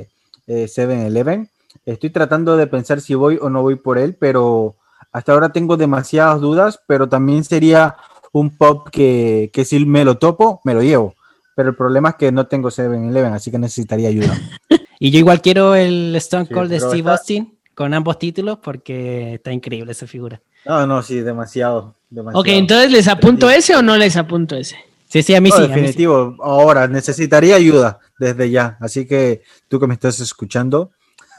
eh, 7-Eleven. Estoy tratando de pensar si voy o no voy por él, pero hasta ahora tengo demasiadas dudas, pero también sería un pop que, que si me lo topo, me lo llevo. Pero el problema es que no tengo 7-Eleven, así que necesitaría ayuda. Y yo igual quiero el Stone Sí, Cold de pero Steve está- Austin con ambos títulos porque está increíble esa figura. No, no, sí, demasiado. demasiado. Ok, entonces ¿les apunto ese o no les apunto ese? Sí, sí, a mí No, sí. a mí sí. definitivo. Ahora necesitaría ayuda desde ya. Así que tú que me estás escuchando,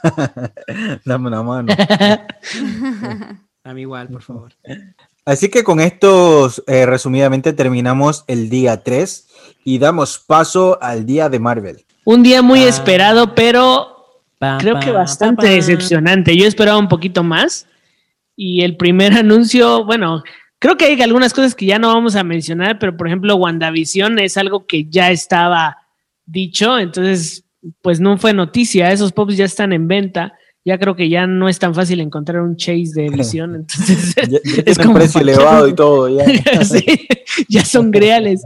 dame una mano. A mí igual, por favor. Así que con estos, eh, resumidamente, terminamos el día 3 y damos paso al día de Marvel. Un día muy Ah. esperado, pero creo que bastante decepcionante. Yo esperaba un poquito más. Y el primer anuncio, bueno, creo que hay algunas cosas que ya no vamos a mencionar, pero por ejemplo, WandaVision es algo que ya estaba dicho, entonces, pues no fue noticia. Esos pops ya están en venta. Ya creo que ya no es tan fácil encontrar un chase de visión. Entonces, Ya, ya es como precio elevado y todo. Ya. sí, ya son reales.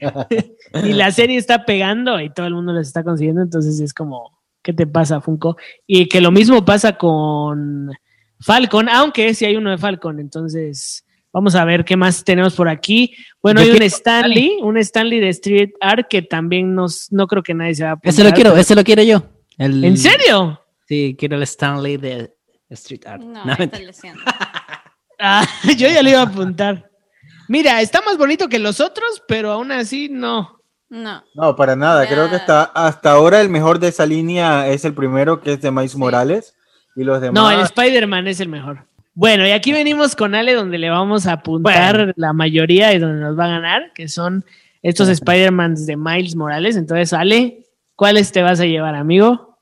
y la serie está pegando y todo el mundo les está consiguiendo, entonces es como, ¿qué te pasa, Funko? Y que lo mismo pasa con Falcon, aunque sí hay uno de Falcon, entonces vamos a ver qué más tenemos por aquí. Bueno, Yo hay un Stanley, un Stanley de Street Art que también nos, no creo que nadie se va a apuntar. Ese lo quiero, ese lo quiero yo. El- ¿En serio? Sí, quiero el Stanley de Street Art. No, No, leseando. Ah, yo ya le iba a apuntar. Mira, está más bonito que los otros, pero aún así no. No. No, para nada. Creo que hasta, hasta ahora el mejor de esa línea es el primero, que es de Miles Morales. Y los demás. No, el Spider-Man es el mejor. Bueno, y aquí venimos con Ale, donde le vamos a apuntar Bueno. la mayoría y donde nos va a ganar, que son estos Spider-Mans de Miles Morales. Entonces, Ale, ¿cuáles te vas a llevar, amigo?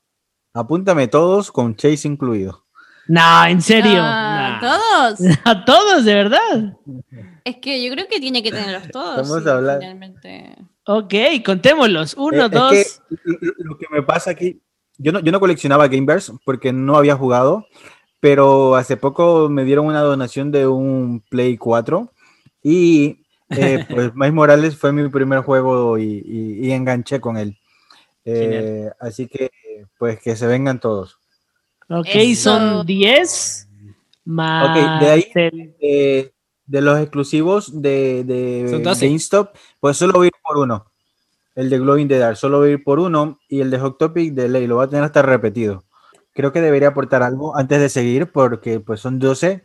Apúntame todos con Chase incluido. No, en serio. Ah, No. ¿Todos? A todos, de verdad. Es que yo creo que tiene que tenerlos todos. Estamos sí, hablando- finalmente. Ok, contémoslos. Uno, Eh, es dos. que lo- que me pasa aquí, yo no, yo no coleccionaba Gamebers porque no había jugado, pero hace poco me dieron una donación de un Play 4 y eh, pues Miles Morales fue mi primer juego y, y- y enganché con él. Eh, así que pues que se vengan todos. Ok, Eso. son 10 más. Ok, de ahí- el- Eh, de los exclusivos de, de Son 12. GameStop, pues solo voy a ir por uno. El de Glowing the Dark, solo voy a ir por uno. Y el de Hot Topic de ley, lo va a tener hasta repetido. Creo que debería aportar algo antes de seguir, porque pues son 12.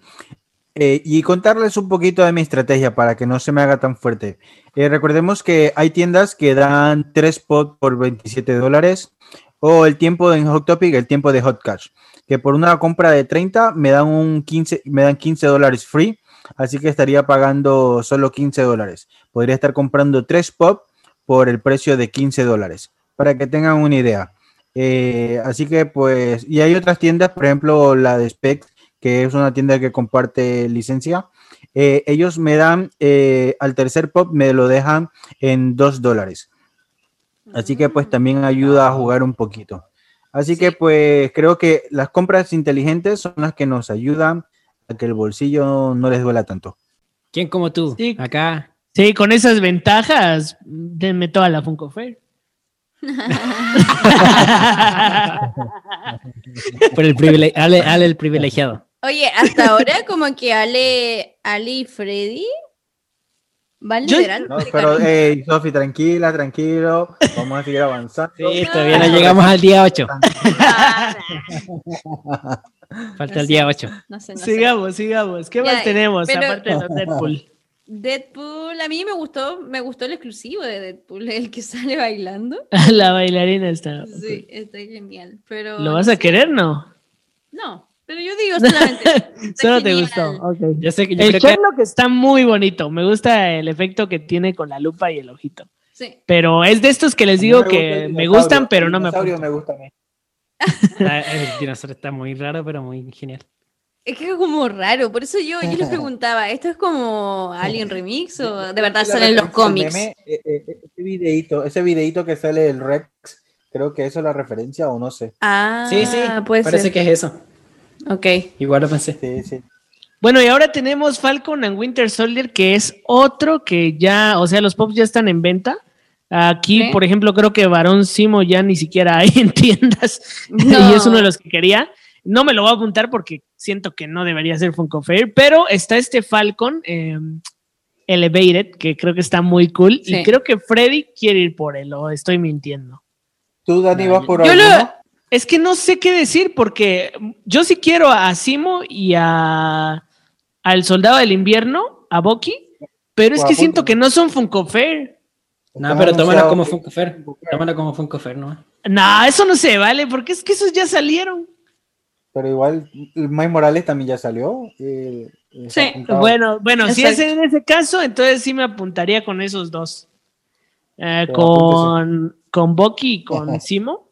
Eh, y contarles un poquito de mi estrategia para que no se me haga tan fuerte. Eh, recordemos que hay tiendas que dan 3 pot por 27 dólares o el tiempo en Hot Topic, el tiempo de Hot Cash, que por una compra de 30 me dan un 15, me dan 15 dólares free, así que estaría pagando solo 15 dólares. Podría estar comprando 3 pop por el precio de 15 dólares, para que tengan una idea. Eh, así que pues, y hay otras tiendas, por ejemplo la de Spec, que es una tienda que comparte licencia. eh, ellos me dan eh, al tercer pop, me lo dejan en 2 dólares. Así que pues también ayuda a jugar un poquito. Así que pues creo que las compras inteligentes son las que nos ayudan que el bolsillo no les duela tanto. ¿Quién como tú? Sí. Acá. Sí, con esas ventajas, denme toda la Funko Fair. Por el privile- Ale, Ale el privilegiado. Oye, hasta ahora como que Ale, Ale y Freddy van liderando. ¿no? Pero, hey, Sofi, tranquila, tranquilo. Vamos a seguir avanzando. Sí, todavía no llegamos al día 8. Falta el día 8. no sé, no sé. sigamos, sigamos. ¿Qué Ya, más tenemos pero- aparte de los Deadpool? Deadpool, a mí me gustó, me gustó el exclusivo de Deadpool, el que sale bailando. la bailarina está. Sí, está genial. Pero ¿Lo vas a sé. querer, no? No, pero yo digo solamente. Solo te gustó. ok. Yo sé que yo El creo que Sherlock está muy bonito. Me gusta el efecto que tiene con la lupa y el ojito. Sí. Pero es de estos que les digo me que el me gustan, pero el no me dinosaurio apuntan. me gusta a mí. El dinosaurio está muy raro, pero muy genial. Es que es como raro, por eso yo, yo les preguntaba, ¿esto es como Alien Remix o de verdad salen los cómics? meme, eh, eh, ese videíto, ese videíto que sale el Rex, creo que eso es la referencia o no sé. Ah, Sí, sí, puede parece ser. que es eso. Ok. Igual lo pensé. Sí, sí. Bueno, y ahora tenemos Falcon and Winter Soldier, que es otro que ya, o sea, los pops ya están en venta. Aquí, por ejemplo, creo que Barón Simo ya ni siquiera hay en tiendas No. y es uno de los que quería. No me lo voy a apuntar porque siento que no debería ser Funko Fair, pero está este Falcon eh, Elevated, que creo que está muy cool Sí. y creo que Freddy quiere ir por él, o estoy mintiendo. ¿Tú, Dani, vas por lo- Es que no sé qué decir porque yo sí quiero a Simo y a al Soldado del Invierno, a Bucky, pero es que siento que no son Funko Fair. No, pero tómalo como Funko Fair. Tómalo como Funko Fair, ¿no? No, eso no se vale, porque es que esos ya salieron. Pero igual, Mike Morales también ya salió. eh, Sí, apuntado. Bueno, bueno, si es en ese caso, entonces sí me apuntaría con esos dos. Eh, con, con Bucky y con Simo,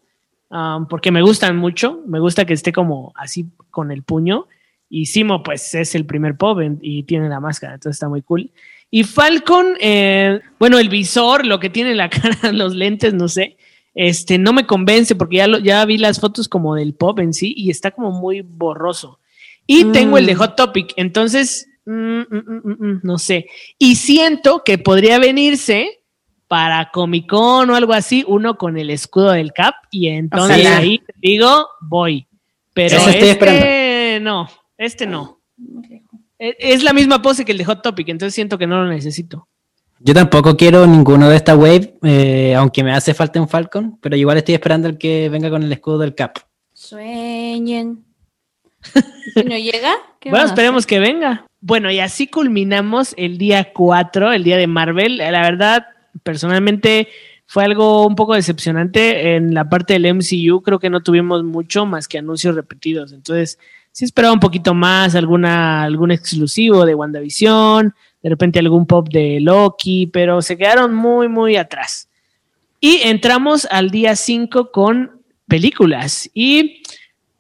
um, porque me gustan mucho, me gusta que esté como así con el puño. Y Simo, pues es el primer pop en- y tiene la máscara, entonces está muy cool. Y Falcon, eh, bueno, el visor, lo que tiene en la cara, los lentes, no sé, este, no me convence porque ya, lo- ya vi las fotos como del pop en sí y está como muy borroso. Y Mm. tengo el de Hot Topic, entonces, mm, mm, mm, mm, mm, no sé. Y siento que podría venirse para Comic Con o algo así, uno con el escudo del Cap y entonces Ojalá. ahí digo, voy. Pero Eso estoy este no, este no. Es la misma pose que el de Hot Topic, entonces siento que no lo necesito. Yo tampoco quiero ninguno de esta wave, eh, aunque me hace falta un Falcon, pero igual estoy esperando el que venga con el escudo del Cap. Sueñen. Si no llega, ¿qué Bueno, esperemos que venga. Bueno, y así culminamos el día 4, el día de Marvel. La verdad, personalmente fue algo un poco decepcionante en la parte del MCU. Creo que no tuvimos mucho más que anuncios repetidos. Entonces, sí esperaba un poquito más, alguna, algún exclusivo de WandaVision, de repente algún pop de Loki, pero se quedaron muy, muy atrás. Y entramos al día 5 con películas. Y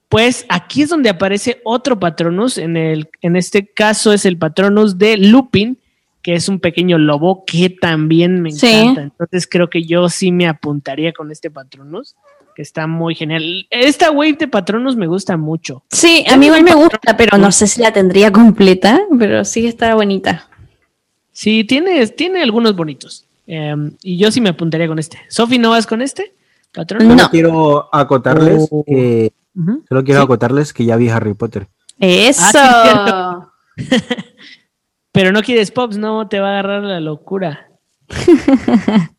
pues aquí es donde aparece otro Patronus. En, el, en este caso es el Patronus de Lupin, que es un pequeño lobo que también me Sí. encanta. Entonces creo que yo sí me apuntaría con este Patronus, que está muy genial. Esta wave de Patronus me gusta mucho. Sí, a mí igual me gusta, pero no sé si la tendría completa, pero sí está bonita. Sí, tiene, tiene algunos bonitos. Eh, y yo sí me apuntaría con este. Sofi, ¿no vas con este? Patronus. No. Solo quiero acotarles Oh. que Ujú. solo quiero Sí. acotarles que ya vi Harry Potter. Eso. Ah, Pero no quieres pops, no te va a agarrar la locura.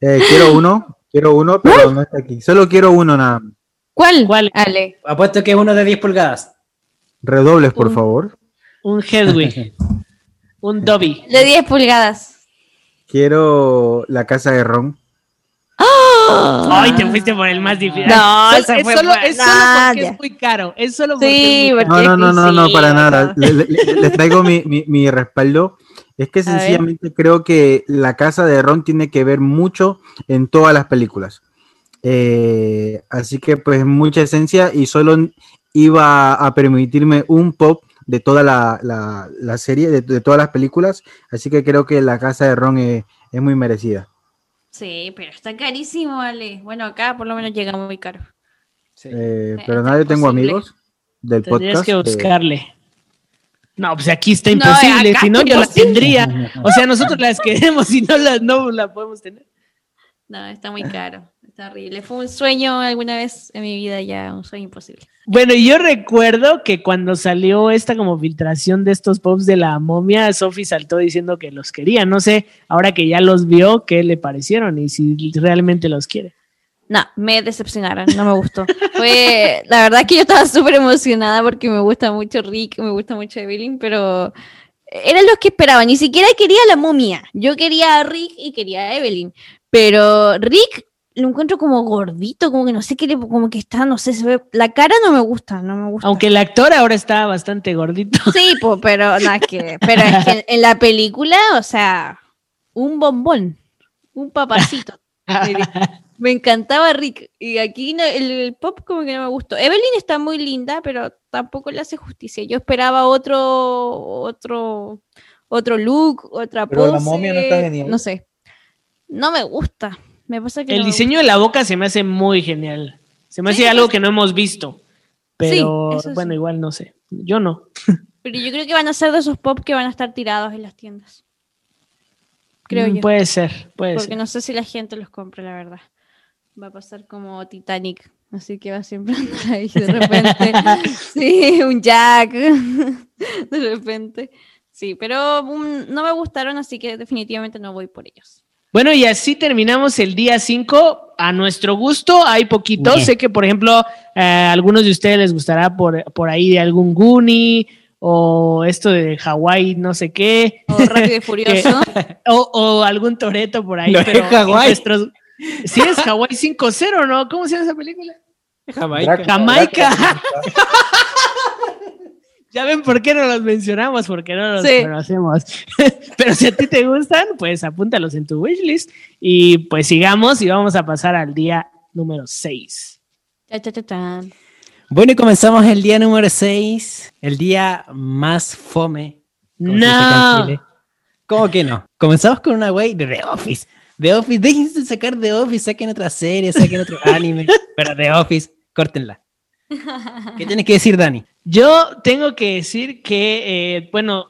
Eh, quiero uno, quiero uno, pero no está aquí. Solo quiero uno nada. más. ¿Cuál? ¿Cuál? Ale. Apuesto que es uno de 10 pulgadas. Redobles, por Un- favor. Un Hedwig. un Dobby. De 10 pulgadas. Quiero la casa de Ron. Ay, te fuiste por el más difícil. No, es, solo, es solo porque es muy caro. Es solo porque Sí, es muy caro. No, no, no, no, no, para nada. le- le- Les traigo mi, mi- mi respaldo. Es que sencillamente creo que la casa de Ron tiene que ver mucho en todas las películas. Eh, así que pues mucha esencia y solo iba a permitirme un pop de toda la, la- la serie, de, de todas las películas. Así que creo que la casa de Ron es, es muy merecida. Sí, pero está carísimo, Ale. Bueno, acá por lo menos llega muy caro. Eh, Sí, pero está nada, yo tengo amigos del Tendrías podcast. que eh, buscarle. No, pues aquí está imposible. si no, yo la tendría. O sea, nosotros las queremos y no las no la podemos tener. No, está muy caro. Está horrible. Fue un sueño alguna vez en mi vida ya, un sueño imposible. Bueno, y yo recuerdo que cuando salió esta como filtración de estos pops de la momia, Sophie saltó diciendo que los quería. No sé, ahora que ya los vio, qué le parecieron y si realmente los quiere. No, me decepcionaron, no me gustó. Fue, la verdad que yo estaba súper emocionada porque me gusta mucho Rick, me gusta mucho Evelyn, pero eran los que esperaba. Ni siquiera quería la momia. Yo quería a Rick y quería a Evelyn. Pero Rick lo encuentro como gordito, como que no sé qué le, como que está, no sé, se ve, la cara no me gusta, no me gusta. Aunque el actor ahora está bastante gordito. Sí, po, pero nada que, pero es que en la película, o sea, un bombón, un papacito. Me encantaba Rick. Y aquí no- el, el pop como que no me gustó. Evelyn está muy linda, pero tampoco le hace justicia. Yo esperaba otro, otro, otro look, otra Pero la pose, momia no está genial. No sé. No me gusta. Me pasa que El no diseño de la boca se me hace muy genial. Se me hace algo que no hemos visto. Pero Sí, eso sí. bueno, igual no sé. Yo no. Pero yo creo que van a ser de esos pop que van a estar tirados en las tiendas. Creo Mm, yo. Puede ser, puede Porque ser. no sé si la gente los compra, la verdad. Va a pasar como Titanic. Así que va siempre a andar ahí de repente. sí, un Jack. de repente. Sí, pero mm, no me gustaron, así que definitivamente no voy por ellos. Bueno, y así terminamos el día 5. A nuestro gusto, hay poquitos. Bien. Sé que, por ejemplo, eh, a algunos de ustedes les gustará por, por ahí de algún Goonie o esto de Hawái, no sé qué, O Rápido y Furioso. o, o algún Toreto por ahí. No es pero Hawái. nuestros- Sí, es Hawái 5-0, ¿no? ¿Cómo se llama esa película? Jamaica. Jamaica. Ya ven por qué no los mencionamos, porque no los Sí. conocemos. Pero si a ti te gustan, pues apúntalos en tu wishlist. Y pues sigamos y vamos a pasar al día número 6. Cha, cha, cha, chan. Bueno, y comenzamos el día número 6, el día más fome. como No. Chile. ¿Cómo que no? Comenzamos con una wey de The Office. The Office, déjense de sacar The Office, saquen otra serie, saquen otro anime. Pero The Office, córtenla. ¿Qué tienes que decir, Dani? Yo tengo que decir que, eh, bueno,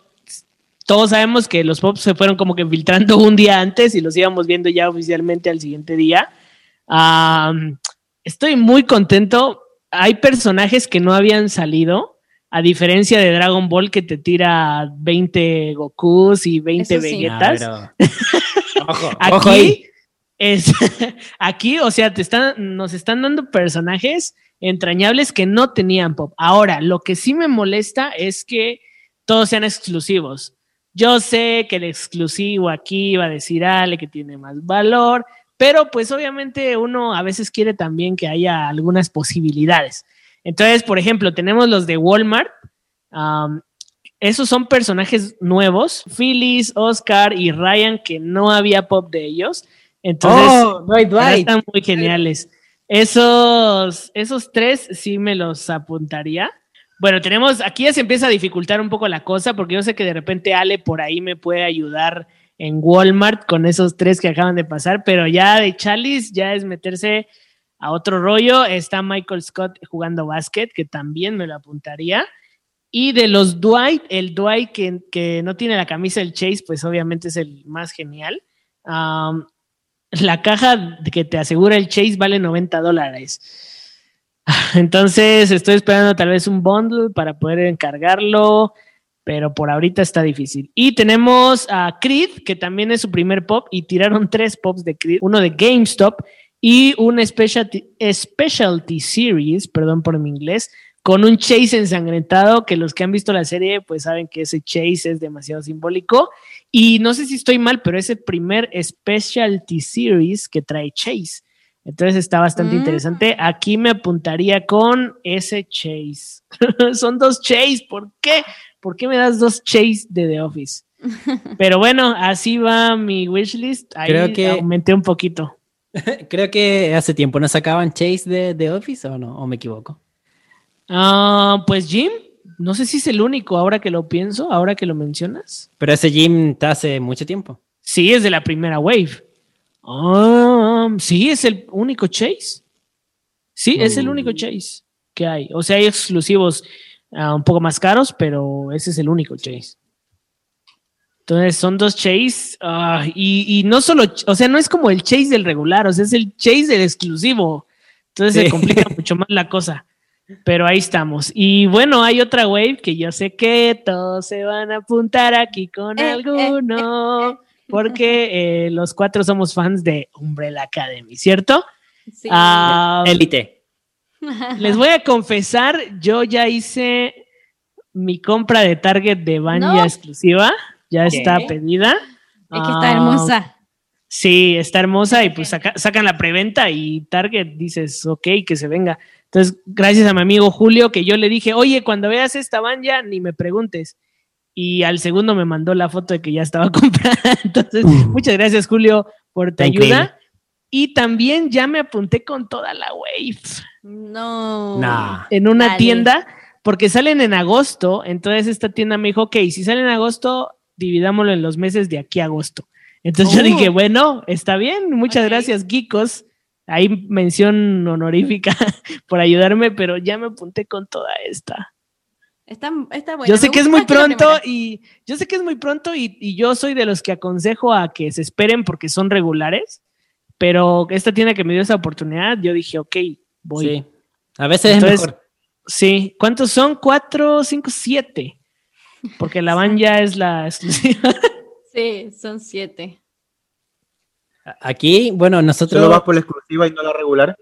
todos sabemos que los pops se fueron como que filtrando un día antes y los íbamos viendo ya oficialmente al siguiente día. Am, estoy muy contento. Hay personajes que no habían salido, a diferencia de Dragon Ball que te tira 20 Gokus y 20 Eso sí. Vegetas. pero- Ojo, ojo Aquí ahí. es aquí, o sea, te están, nos están dando personajes entrañables que no tenían pop. Ahora, lo que sí me molesta es que todos sean exclusivos. Yo sé que el exclusivo aquí va a decir Ale que tiene más valor, pero pues obviamente uno a veces quiere también que haya algunas posibilidades. Entonces, por ejemplo, tenemos los de Walmart. um, esos son personajes nuevos, Phyllis, Oscar y Ryan, que no había pop de ellos. Entonces, Oh, Dwight, Dwight. están muy geniales. Esos, esos tres sí me los apuntaría. Bueno, tenemos, aquí ya se empieza a dificultar un poco la cosa, porque yo sé que de repente Ale por ahí me puede ayudar en Walmart con esos tres que acaban de pasar, pero ya de Chalice ya es meterse a otro rollo. Está Michael Scott jugando básquet, que también me lo apuntaría. Y de los Dwight, el Dwight que, que no tiene la camisa del Chase, pues obviamente es el más genial. La caja que te asegura el Chase vale 90 dólares. Entonces estoy esperando tal vez un bundle para poder encargarlo, pero por ahorita está difícil. Y tenemos a Creed, que también es su primer pop, y tiraron tres pops de Creed, uno de GameStop y un specialty, specialty series, perdón por mi inglés, con un chase ensangrentado que los que han visto la serie pues saben que ese chase es demasiado simbólico y no sé si estoy mal, pero es el primer specialty series que trae chase. Entonces está bastante Mm. interesante. Aquí me apuntaría con ese chase. Son dos chase, ¿por qué? ¿Por qué me das dos chase de The Office? Pero bueno, así va mi wishlist. Ahí Creo que- aumenté un poquito. Creo que hace tiempo no sacaban Chase de, de Office o no, o me equivoco. Ah, pues Jim, no sé si es el único ahora que lo pienso, ahora que lo mencionas. Pero ese Jim está hace mucho tiempo. Sí, es de la primera wave. Ah, sí, es el único Chase. Sí, es el único Chase que hay. O sea, hay exclusivos ah, un poco más caros, pero ese es el único Chase. Entonces son dos Chase y, y no solo, o sea, no es como el Chase del regular, o sea, es el Chase del exclusivo. Entonces se complica mucho más la cosa. Pero ahí estamos. Y bueno, hay otra wave que yo sé que todos se van a apuntar aquí con Eh, eh, alguno, porque eh, los cuatro somos fans de Umbrella Academy, ¿cierto? Sí. Ah, Élite. les voy a confesar, yo ya hice mi compra de Target de Banja No. exclusiva, ya está pedida. es que está Ah, hermosa. Sí, está hermosa y pues saca- sacan la preventa y Target dices, ok, que se venga. Entonces, gracias a mi amigo Julio, que yo le dije, oye, cuando veas esta banja, ni me preguntes. Y al segundo me mandó la foto de que ya estaba comprada. Entonces, muchas gracias, Julio, por tu ayuda. Y también ya me apunté con toda la wave No. Nah. en una Dale. tienda, porque salen en agosto. Entonces, esta tienda me dijo, ok, si salen en agosto, dividámoslo en los meses de aquí a agosto. Entonces yo Oh. dije, bueno, está bien, muchas gracias, Geekos. Ahí mención honorífica por ayudarme, pero ya me apunté con toda esta. Está, está buena. yo sé Me que es muy pronto y yo sé que es muy pronto y, y yo soy de los que aconsejo a que se esperen porque son regulares, pero esta tienda que me dio esa oportunidad, yo dije, ok, voy. Sí. A veces Entonces, es mejor. Sí, ¿cuántos son? Cuatro, cinco, siete. Porque la van ya es la exclusiva. Sí, son siete. Aquí, bueno, nosotros. Solo vas por la exclusiva y no la regular.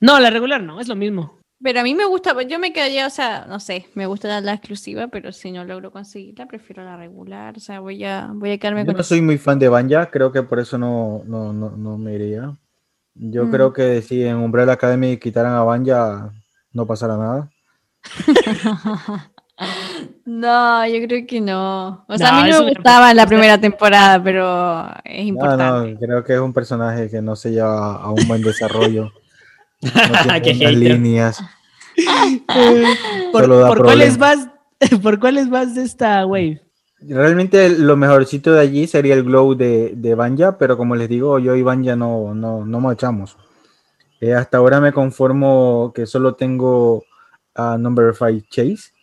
No, la regular no, es lo mismo. Pero a mí me gusta, yo me quedaría, o sea, no sé, me gusta la, la exclusiva, pero si no logro conseguirla, prefiero la regular. O sea, voy a, voy a quedarme Yo con no soy muy fan de Banja, creo que por eso no, no, no, no me iría. Yo Mm. creo que si en Umbrella Academy quitaran a Banja, no pasará nada. No, yo creo que no. O sea, No, a mí no me gustaba en la primera temporada, pero es No, importante. no, creo que es un personaje que no se lleva a un buen desarrollo. No tiene líneas. ¿Por, Solo da por cuáles vas? ¿Por cuáles vas de esta wave? Realmente lo mejorcito de allí sería el glow de, de Banja, pero como les digo, yo y Banja no, no, no marchamos. Eh, hasta ahora me conformo que solo tengo a Number 5 Chase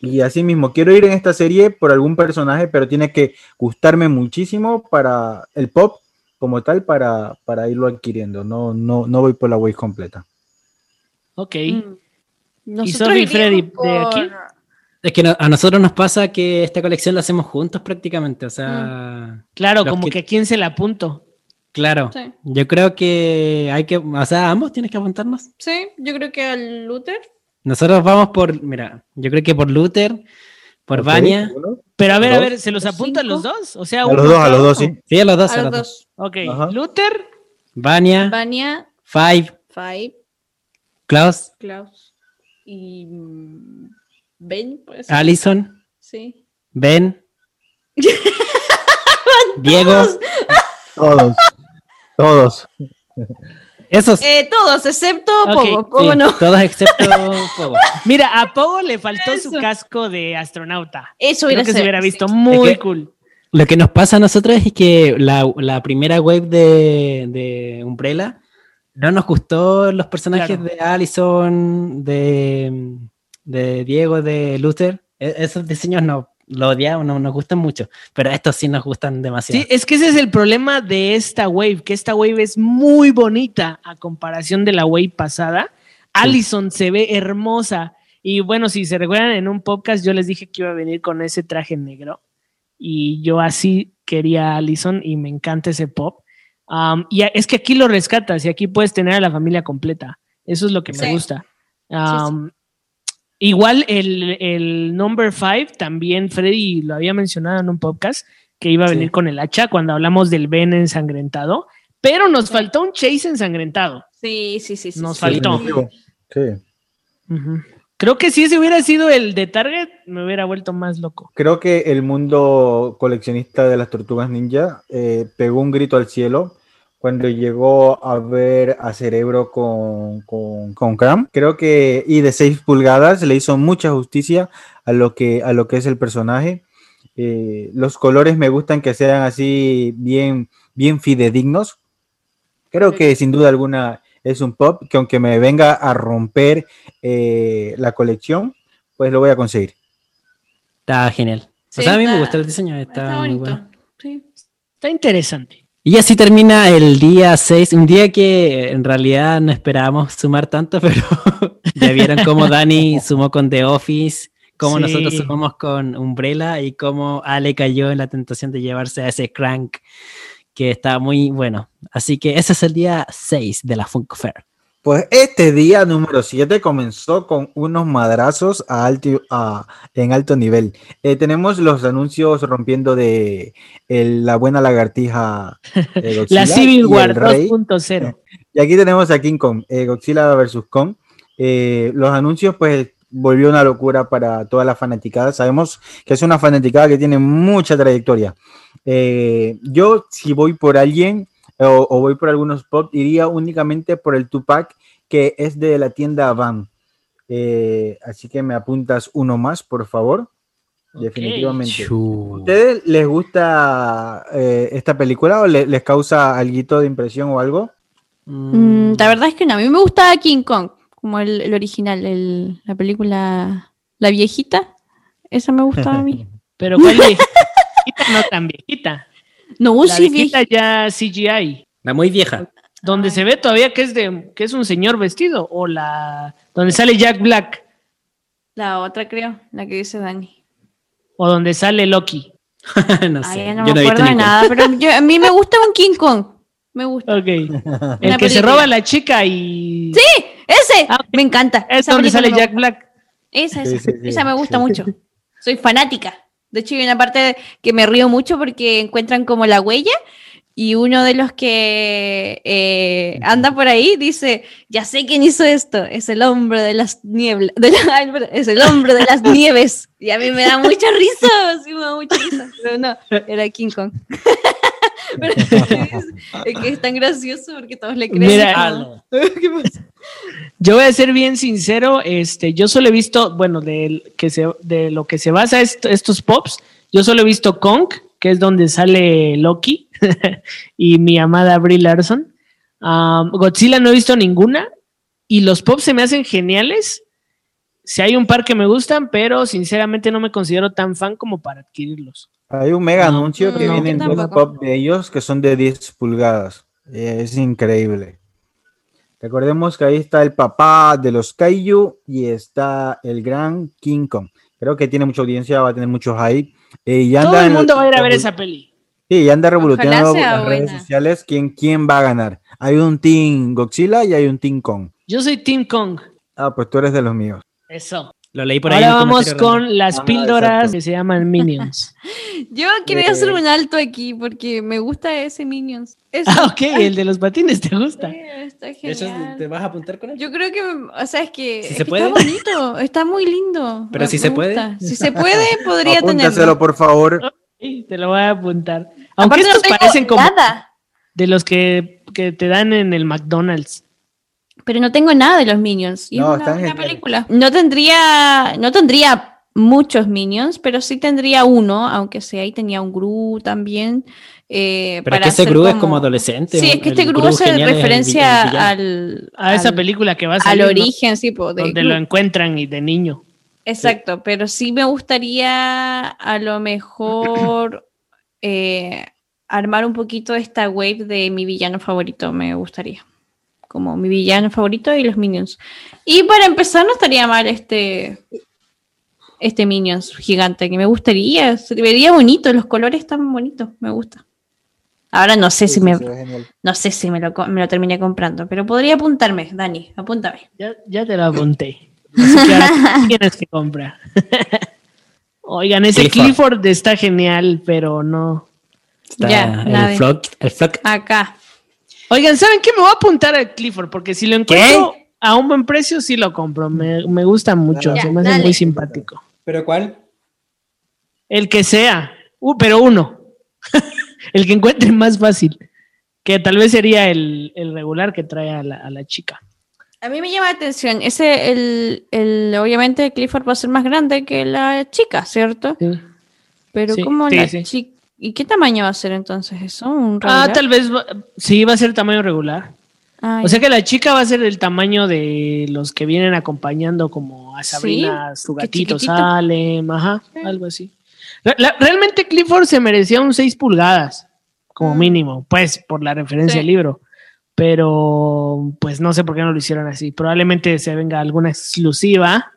Y así mismo, quiero ir en esta serie por algún personaje, pero tiene que gustarme muchísimo para el pop como tal para, para irlo adquiriendo. No, no, no voy por la wave completa. Ok. Mm. Y Freddy, de aquí? por- Es que no- a nosotros nos pasa que esta colección la hacemos juntos prácticamente, o sea, Claro, Los como que- que a quién se la apunto. claro. Sí. Yo creo que hay que, o sea, ambos tienes que apuntarnos. Sí, yo creo que al Luther. Nosotros vamos por, mira, yo creo que por Luther, por Vania. ¿uno? Pero a ver, a ver, ¿se los ¿Los apunta a los cinco? dos? O sea, A uno los dos, a los dos, sí. Sí, a los dos. A a los los dos. dos. Ok, Ajá. Luther, Vania, Vania, Five, Five, Klaus, Klaus y mm, Ben, puede ser. Allison, Sí. Ben, Diego. Todos. Todos. Esos. Eh, todos, excepto Pogo. Pogo sí, no. Todos excepto Pogo. mira, a Pogo le faltó su casco de astronauta. Eso Creo hubiera que se sido- hubiera visto sí. muy Es que- cool. Lo que nos pasa a nosotros es que la, la primera web de, de Umbrella no nos gustó los personajes Claro. de Allison, de, de Diego, de Luther. E- esos diseños no lo odiamos, no nos gustan mucho, pero estos sí nos gustan demasiado. Sí, es que ese es el problema de esta wave, que esta wave es muy bonita a comparación de la wave pasada. Allison se ve hermosa. Y bueno, si se recuerdan en un podcast, yo les dije que iba a venir con ese traje negro. Y yo así quería a Allison y me encanta ese pop. Um, y es que aquí lo rescatas y aquí puedes tener a la familia completa. Eso es lo que me Sí. gusta. Um, Igual el, el number five, también Freddy lo había mencionado en un podcast, que iba a Sí. venir con el hacha cuando hablamos del Ben ensangrentado, pero nos faltó un Chase ensangrentado. Sí, sí, sí. sí, Nos sí. faltó. Sí. Creo que si ese hubiera sido el de Target, me hubiera vuelto más loco. Creo que el mundo coleccionista de las tortugas ninja eh, pegó un grito al cielo cuando llegó a ver a Cerebro con, con, con Cram. Creo que, y de 6 pulgadas, le hizo mucha justicia a lo que, a lo que es el personaje. Eh, los colores me gustan que sean así bien, bien fidedignos. Creo que sin duda alguna es un pop que aunque me venga a romper eh, la colección, pues lo voy a conseguir. Está genial. Sí, o sea, a mí me gusta el diseño, está, Está muy bonito. bueno. Sí. Está interesante. Y así termina el día 6, un día que en realidad no esperábamos sumar tanto, pero ya vieron cómo Dani sumó con The Office, cómo Sí. nosotros sumamos con Umbrella y cómo Ale cayó en la tentación de llevarse a ese crank que está muy bueno. Así que ese es el día 6 de la Funko Fair. Pues este día número 7 comenzó con unos madrazos a alto, a- en alto nivel. Eh, tenemos los anuncios rompiendo de el- la buena lagartija eh, Godzilla La Civil War el rey. 2.0. Y aquí tenemos a King Kong, eh, Godzilla vs. Kong. Los anuncios, pues, volvió una locura para toda la fanaticada. Sabemos que es una fanaticada que tiene mucha trayectoria. Yo, si voy por alguien o, o voy por algunos pop, iría únicamente por el Tupac, que es de la tienda Van. Eh, así que me apuntas uno más, por favor. Definitivamente. Chu. ¿Ustedes les gusta eh, esta película o le- les causa algo de impresión o algo? Mm, la verdad es que no. A mí me gusta King Kong, como el, el original, el- la película La viejita. Esa me gustaba a mí. Pero ¿cuál viejita? no tan viejita. No, La sí, viejita viejita. ya CGI. La muy vieja. Donde Ay. se ve todavía que es de que es un señor vestido o la donde sale Jack Black La otra, creo, la que dice Dani. o donde sale Loki. no sé. Ay, no yo me no acuerdo de nada, pero yo- a mí me gusta un King Kong. Me gusta. Ok. El Una que se roba a la chica y ¡Sí! ¡Ese! Ah. Me encanta. es Esa donde sale Jack. Black. Esa, Sí, esa, sí, sí. esa me gusta Sí. mucho. Soy fanática. De hecho, hay una parte que me río mucho porque encuentran como la huella y uno de los que eh, anda por ahí dice, ya sé quién hizo esto, es el hombre de las nieblas, de la- es el hombre de las nieves. Y a mí me da mucha risa, sí me da mucha risa, pero no, era King Kong. Pero es, es que es tan gracioso porque todos le creen. Mira, como, ¿Qué pasa? Yo voy a ser bien sincero, este, yo solo he visto, bueno, de, que se, de lo que se basa est- estos pops, yo solo he visto Kong, que es donde sale Loki y mi amada Brie Larson. Um, Godzilla no he visto ninguna y los pops se me hacen geniales Si hay un par que me gustan, pero sinceramente no me considero tan fan como para adquirirlos. Hay un mega No, anuncio que no, viene en dos pop de ellos que son de 10 pulgadas. Es increíble. Recordemos que ahí está el papá de los Kaiju y está el gran King Kong. Creo que tiene mucha audiencia, va a tener mucho hype. Eh, y anda Todo el en- mundo va a ir a ver esa peli. Sí, y anda revolucionando las redes buena. sociales quién, quién va a ganar. Hay un Team Godzilla y hay un Team Kong. Yo soy Team Kong. Ah, pues tú eres de los míos. Eso. Lo leí por ahí. Ahora vamos con las Ah, píldoras exacto. que se llaman Minions. Yo quería Eh. hacer un alto aquí porque me gusta ese Minions. Eso ah, ok, el de los patines te gusta. está ¿De hecho, genial. ¿Te vas a apuntar con él? Yo creo que, o sea, es que, Si es se que puede. está bonito, está muy lindo. Pero Me- si me se puede. gusta. Si se puede, podría Apúntaselo, tenerlo. por favor. Sí, te lo voy a apuntar. Aunque Aparte no estos tengo parecen como nada, de los que, que te dan en el McDonald's. Pero no tengo nada de los Minions. Y No, es una están buena geniales. película. No tendría, no tendría muchos Minions, pero sí tendría uno, aunque sea ahí tenía un Gru también. eh, Pero es para que ese Gru es como adolescente. Sí, es que este Gru Gru hace es el referencia el al. A esa al- película que va a al salir, ¿no? origen, sí, po, de donde Gru. lo encuentran y de niño. Exacto, pero sí me gustaría a lo mejor eh, armar un poquito esta wave de mi villano favorito, me gustaría. Como mi villano favorito y los minions. Y para empezar, no estaría mal este este minions gigante, que me gustaría, se vería bonito, los colores están bonitos, me gusta. Ahora no sé si me no sé si me lo, me lo terminé comprando, pero podría apuntarme, Dani, apúntame. Ya, ya te lo apunté. Así que ahora tienes que comprar. Oigan, ese Clifford. Clifford está genial, pero no. Está Ya, el flock, el flock. Acá. Oigan, ¿saben qué? Me voy a apuntar al Clifford, porque si lo encuentro a un buen precio, sí lo compro. Me, me gusta mucho, Ya, se me hace dale. muy simpático. ¿Pero cuál? El que sea, uh, pero uno. el que encuentre más fácil. Que tal vez sería el, el regular que trae a la, a la chica. A mí me llama la atención, ese, el, el, obviamente Clifford va a ser más grande que la chica, ¿cierto? Sí. Pero Sí, como sí, la sí. chica... ¿Y qué tamaño va a ser entonces eso? ¿Un Ah, tal vez va- sí va a ser tamaño regular. Ah, O sea que la chica va a ser del tamaño de los que vienen acompañando como a Sí, Sabrina, su gatito. Salem, ajá, Sí. algo así. La- la- realmente Clifford se merecía un 6 pulgadas, como Mm. mínimo, pues por la referencia Sí. al libro. Pero pues no sé por qué no lo hicieron así. Probablemente se venga alguna exclusiva,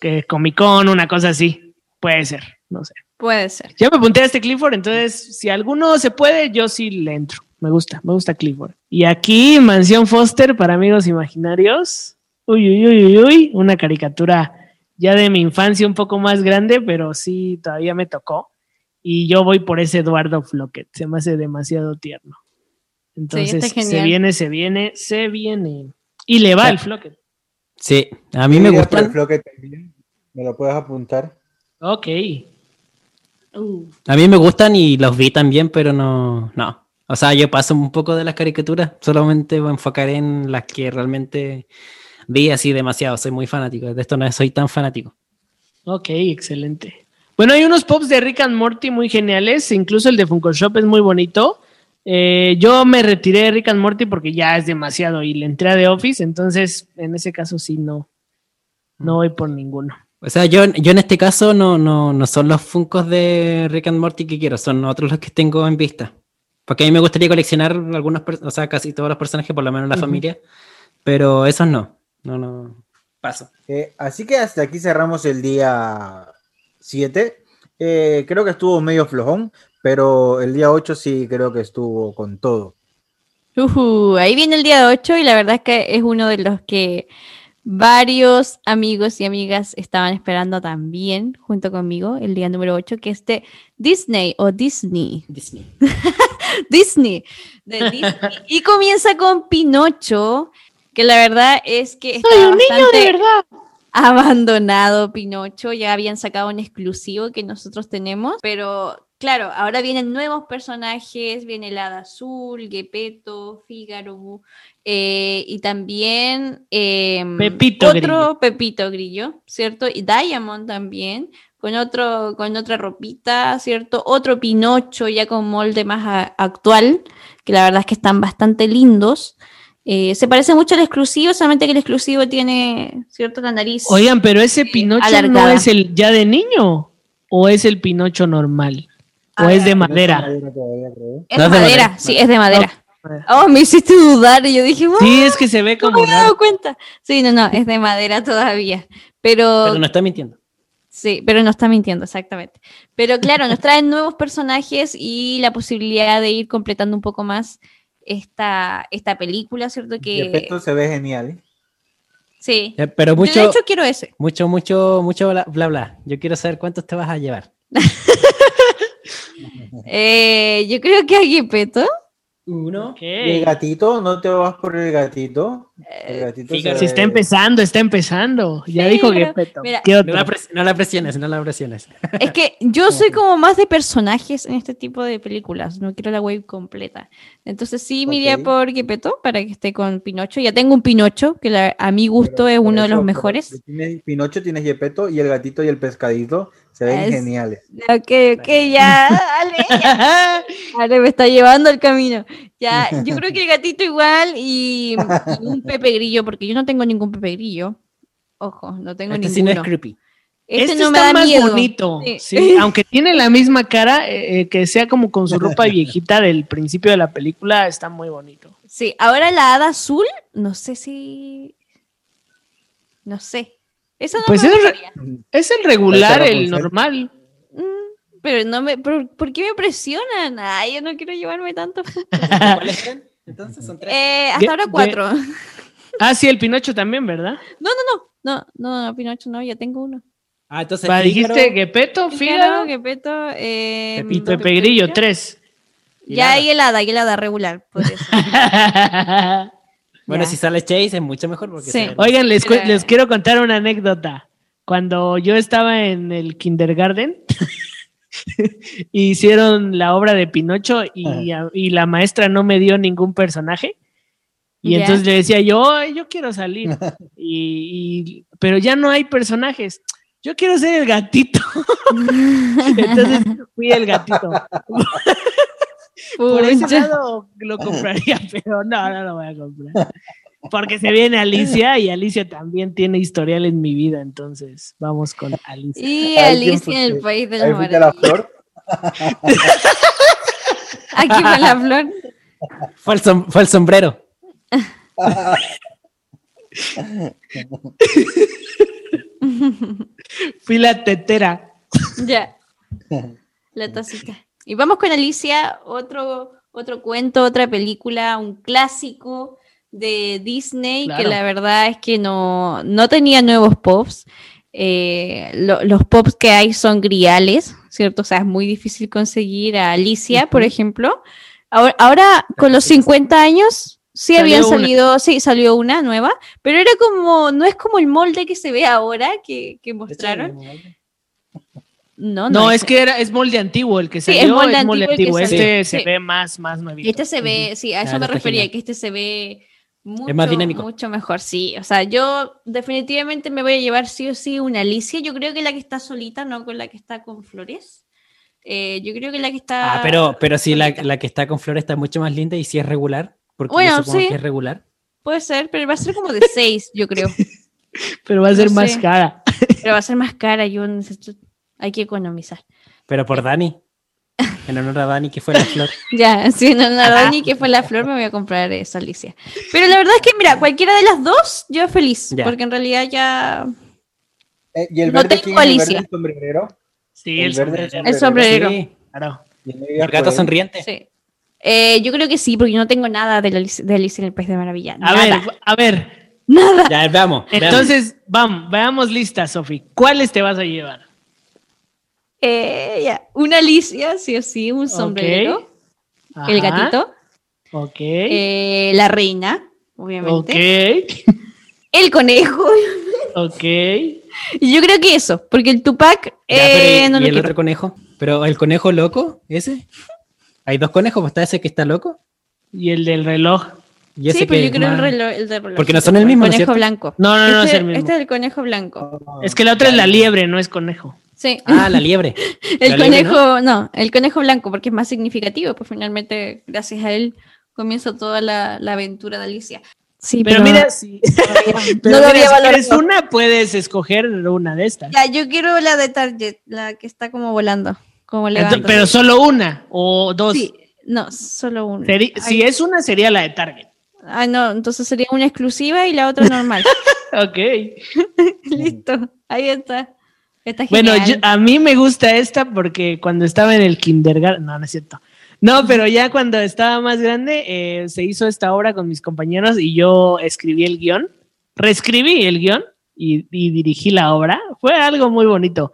que Comic Con, una cosa así. Puede ser, no sé. Puede ser. Ya me apunté a este Clifford, entonces si alguno se puede, yo sí le entro. Me gusta, me gusta Clifford. Y aquí, Mansión Foster para amigos imaginarios. Uy, uy, uy, uy, uy. Una caricatura ya de mi infancia un poco más grande, pero sí, todavía me tocó. Y yo voy por ese Eduardo Flocket. Se me hace demasiado tierno. Entonces, se viene, se viene, se viene. Y le va Ya. el Flocket. Sí, a mí me Voy a por el. Flocket también. ¿Me lo puedes apuntar? Ok. A mí me gustan y los vi también, pero no, no. O sea, yo paso un poco de las caricaturas, solamente me enfocaré en las que realmente vi así demasiado. Soy muy fanático, de esto no soy tan fanático. Ok, excelente. Bueno, hay unos pops de Rick and Morty muy geniales, incluso el de Funko Shop es muy bonito. Eh, yo me retiré de Rick and Morty porque ya es demasiado y le entré a The Office, entonces en ese caso sí no, no voy por ninguno. O sea, yo, yo en este caso no, no, no son los Funcos de Rick and Morty que quiero, son otros los que tengo en vista. Porque a mí me gustaría coleccionar algunos, o sea, casi todos los personajes, por lo menos la familia, pero esos no. No, no. Paso. Eh, así que hasta aquí cerramos el día 7. Eh, creo que estuvo medio flojón, pero el día 8 sí creo que estuvo con todo. Ujú, ahí viene el día 8 y la verdad es que es uno de los que varios amigos y amigas estaban esperando también junto conmigo el día número 8, que es de Disney o Disney. Disney. Disney. de Disney. Y comienza con Pinocho, que la verdad es que está bastante verdad! abandonado Pinocho. Ya habían sacado un exclusivo que nosotros tenemos, pero claro, ahora vienen nuevos personajes, viene el Hada Azul, Gepetto, Fígaro, eh, y también eh, Pepito otro Grillo. Pepito Grillo, ¿cierto? Y Diamond también. Con, otro, con otra ropita, ¿cierto? Otro Pinocho ya con molde más a- actual, que la verdad es que están bastante lindos. Eh, se parece mucho al exclusivo, solamente que el exclusivo tiene, ¿cierto? La nariz. Oigan, pero ese Pinocho no es el ya de niño o es el Pinocho normal o Ah, es de madera. es no de es de madera, madera. sí, es de madera. Oh, me hiciste dudar y yo dije, "Wow, Sí, es que se ve no como me había raro. dado cuenta. Sí, no, no, es de madera todavía. Pero, Pero no está mintiendo. sí, pero no está mintiendo, exactamente. Pero claro, nos traen nuevos personajes y la posibilidad de ir completando un poco más esta, esta película, ¿cierto? Que efecto se ve genial. ¿eh? sí. Eh, Pero Yo, mucho, de hecho, quiero ese. mucho, mucho, mucho bla, bla, bla. Yo quiero saber cuántos te vas a llevar. Eh, yo creo que a Gepetto. Uno. Ok. ¿Y el gatito? ¿No te vas por el gatito? El gatito Fíjate. se está empezando, está empezando. Ya Sí, dijo pero- que peto. mira, ¿Qué No la, pres- no la presiones, no la presiones. Es que yo soy como más de personajes en este tipo de películas, no quiero la wave completa. Entonces sí me iría por Gepetto para que esté con Pinocho. Ya tengo un Pinocho que la- a mi gusto Pero es uno de los mejores. tienes Pinocho, tienes Yepeto y el gatito y el pescadito se ven Es- geniales. Ok, ok, ya, Ale, ya. Ale me está llevando el camino. Ya, yo creo que el gatito igual y, y un Pepe Grillo, porque yo no tengo ningún Pepe Grillo. Ojo, no tengo Este sí no ninguno. es creepy. Este, Este no me está da más miedo. bonito. Sí. sí. Aunque tiene la misma cara, eh, eh, que sea como con su ropa viejita del principio de la película, está muy bonito. Sí, ahora la hada azul, no sé si. No sé. Eso no Pues me es gustaría. Es el regular, el normal. Mm, Pero no me. ¿por, por qué me presionan? Ay, yo no quiero llevarme tanto. Entonces son tres. Eh, hasta ahora cuatro. Ah, sí, el Pinocho también, ¿verdad? no, no. No, no, no, Pinocho, no, ya tengo uno. Ah, entonces. Dijiste Gepeto, Fígaro, Gepeto, eh, Pepito, Pepe Grillo, tres. Ya hay helada, hay helada regular. Por eso. Bueno, si sale Chase es mucho mejor porque Sí. Oigan, les, les quiero contar una anécdota. Cuando yo estaba en el kindergarten, hicieron la obra de Pinocho y, la maestra no me dio ningún personaje. Y entonces le decía yo, "Ay, yo quiero salir. Y, y- pero ya no hay personajes. Yo quiero ser el gatito. entonces fui el gatito. Por ese lado lo compraría, pero no, no lo voy a comprar. Porque se viene Alicia y Alicia también tiene historial en mi vida, entonces vamos con Alicia. Y Ay, ¿quién Alicia en el país de las la flor. Aquí fue la flor. Fue el, som- fue el sombrero. Fui la tetera. Ya. La tacita. Y vamos con Alicia, otro, otro cuento, otra película, un clásico de Disney, Claro. que la verdad es que no, no tenía nuevos pops. Eh, lo- los pops que hay son griales, ¿cierto? O sea, es muy difícil conseguir a Alicia, por ejemplo. Ahora, ahora, con los 50 años, sí Salió habían una. salido, sí, salió una nueva, pero era como, no es como el molde que se ve ahora, que, que mostraron. No, No, es que era, es molde antiguo el que Sí, salió. es es molde molde, antiguo salió. Este Sí. se ve más, más nuevito. Este se ve, sí, a eso Ah, me refería, genial. que este se ve mucho, más dinámico. mucho mejor, sí. O sea, yo definitivamente me voy a llevar sí o sí una Alicia. Yo creo que la que está solita, no con la que está con Flores. Eh, yo creo que la que está. Ah, pero, pero si la, la que está con Flor está mucho más linda y si es regular, porque Bueno, yo supongo sí. que es regular. Puede ser, pero va a ser como de 6, yo creo. Pero va a ser no más sé. cara. Pero va a ser más cara, yo necesito. Hay que economizar. Pero por Dani. En honor a Dani, que fue la Flor. Ya, si no, la Dani que fue la flor, me voy a comprar esa Alicia. Pero la verdad es que, mira, cualquiera de las dos, yo feliz, Ya. porque en realidad ya. Eh, ¿Y el No verde tengo quién es el verde Alicia. del sombrerero? Sí, El el, verde sombrero. El sombrerero. Sí. Claro. Y no Y digas el gato sonriente. Sí. Eh, yo creo que sí, porque yo no tengo nada de, la Alicia- de Alicia en el País de Maravilla. A nada. ver, a ver. Nada. Ya, veamos. veamos. Entonces, vamos, veamos lista, Sofi. ¿Cuáles te vas a llevar? Eh, ya. Una Alicia, sí o sí, un sombrero. El gatito. Ok. eh, la reina, obviamente. ok. El conejo. Ok. Y yo creo que eso, porque el Tupac Ya, pero eh, ¿y, no y lo el quiero. otro conejo? ¿Pero el conejo loco? ¿Ese? Hay dos conejos, está ese que está loco. Y el del reloj. Y ese Sí, pero que yo creo el, reloj, el del reloj. Porque no son el mismo, ¿no conejo blanco. No, no, no, este, es el mismo. este es el conejo blanco. Es que la otra es la liebre, no es conejo. Sí. Ah, la liebre. El La liebre, conejo, ¿no? el conejo blanco, porque es más significativo, pues finalmente, gracias a él, comienza toda la, la aventura de Alicia. Sí, Pero, mira, si, pero no lo mira, había si quieres una, puedes escoger una de estas. Ya, yo quiero la de Target, la que está como volando, como pero solo una o dos. Sí, no, solo una. Seri- Ay, si es una, sería la de Target. ah, no, entonces sería una exclusiva y la otra normal. Ok. Listo, ahí está. Está Bueno, yo- a mí me gusta esta porque cuando estaba en el kindergarten, no, no es cierto. No, pero ya cuando estaba más grande, eh, se hizo esta obra con mis compañeros y yo escribí el guion, reescribí el guion y, y dirigí la obra. Fue algo muy bonito.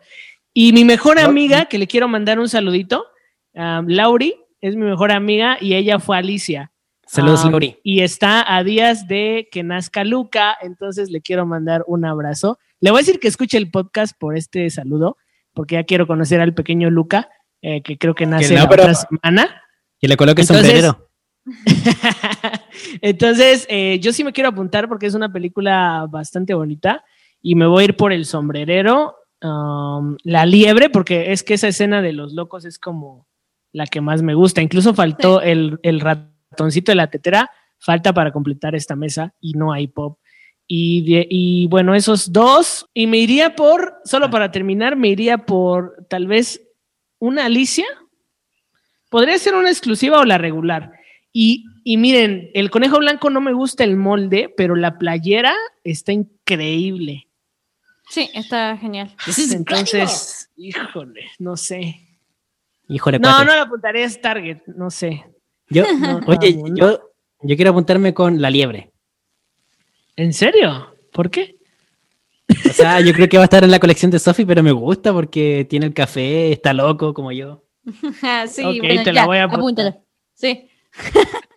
Y mi mejor amiga, que le quiero mandar un saludito, um, Lauri, es mi mejor amiga y ella fue Alicia. Saludos, Ah, Lauri. Y está a días de que nazca Luca, entonces le quiero mandar un abrazo. Le voy a decir que escuche el podcast por este saludo, porque ya quiero conocer al pequeño Luca, eh, que creo que nace no, la pero- otra semana. Que le coloque Entonces- sombrero. entonces, eh, yo sí me quiero apuntar porque es una película bastante bonita y me voy a ir por el sombrerero, um, la liebre, porque es que esa escena de los locos es como la que más me gusta. Incluso faltó el, el ratoncito de la tetera, falta para completar esta mesa y no hay pop. Y, de- y bueno, esos dos. Y me iría por, solo para terminar, me iría por tal vez una Alicia. Podría ser una exclusiva o la regular. Y, y miren, el conejo blanco no me gusta el molde, pero la playera está increíble. Sí, está genial. Entonces, híjole, no sé. Híjole, No, cuate. no la apuntaré, es Target, no sé. Yo, No, oye, yo, yo quiero apuntarme con la liebre. ¿En serio? ¿Por qué? O sea, yo creo que va a estar en la colección de Sophie, pero me gusta porque tiene el café, está loco como yo. Ah, sí, Ok, bueno, te la ya, voy a apuntar. apúntala. Sí.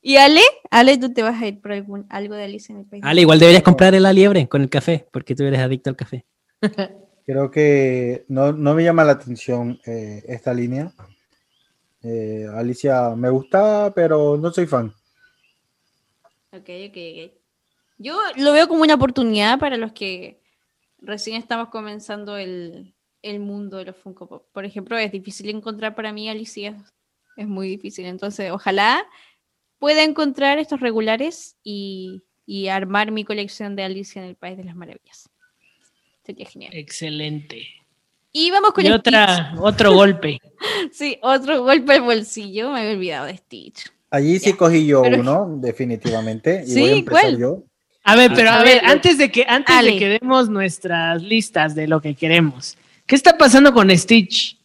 ¿Y Ale? Ale, tú te vas a ir por algún, algo de Alicia en el País. Ale, igual deberías comprar la liebre con el café, porque tú eres adicto al café. Creo que no, no me llama la atención eh, esta línea. Eh, Alicia me gusta, pero no soy fan. Ok, ok, ok. Yo lo veo como una oportunidad para los que recién estamos comenzando el, el mundo de los Funko Pop. Por ejemplo, es difícil encontrar para mí Alicia. Es muy difícil. Entonces, ojalá pueda encontrar estos regulares y, y armar mi colección de Alicia en el País de las Maravillas. Sería genial. Excelente. Y vamos con Y otra, otro golpe. Sí, otro golpe al bolsillo. Me había olvidado de Stitch. Allí sí Ya. cogí yo Pero- uno, definitivamente. Y Sí, voy a empezar ¿cuál? yo. A ver, pero A a ver, ver, antes de que antes de Ale. que demos nuestras listas de lo que queremos, ¿qué está pasando con Stitch?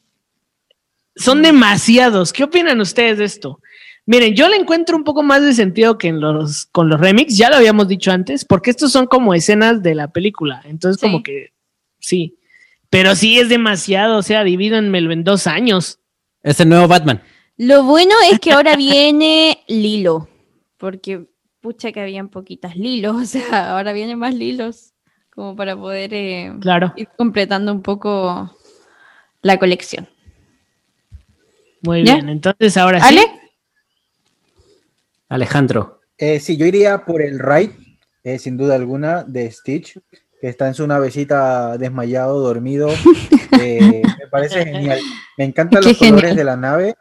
Son demasiados. ¿Qué opinan ustedes de esto? Miren, yo le encuentro un poco más de sentido que en los con los remix, ya lo habíamos dicho antes, porque estos son como escenas de la película, entonces Sí. como que sí. Pero sí es demasiado, o sea, divídanmelo en dos años. Es el nuevo Batman. Lo bueno es que ahora viene Lilo, porque pucha que habían poquitas Lilos, o sea, ahora vienen más Lilos, como para poder eh, Claro. ir completando un poco la colección. Muy ¿Ya? bien. Entonces ahora sí. ¿Ale? Alejandro. Eh, sí, yo iría por el ride, eh, sin duda alguna, de Stitch, que está en su navecita desmayado, dormido. Eh, me parece genial. Me encantan Qué los colores de la nave.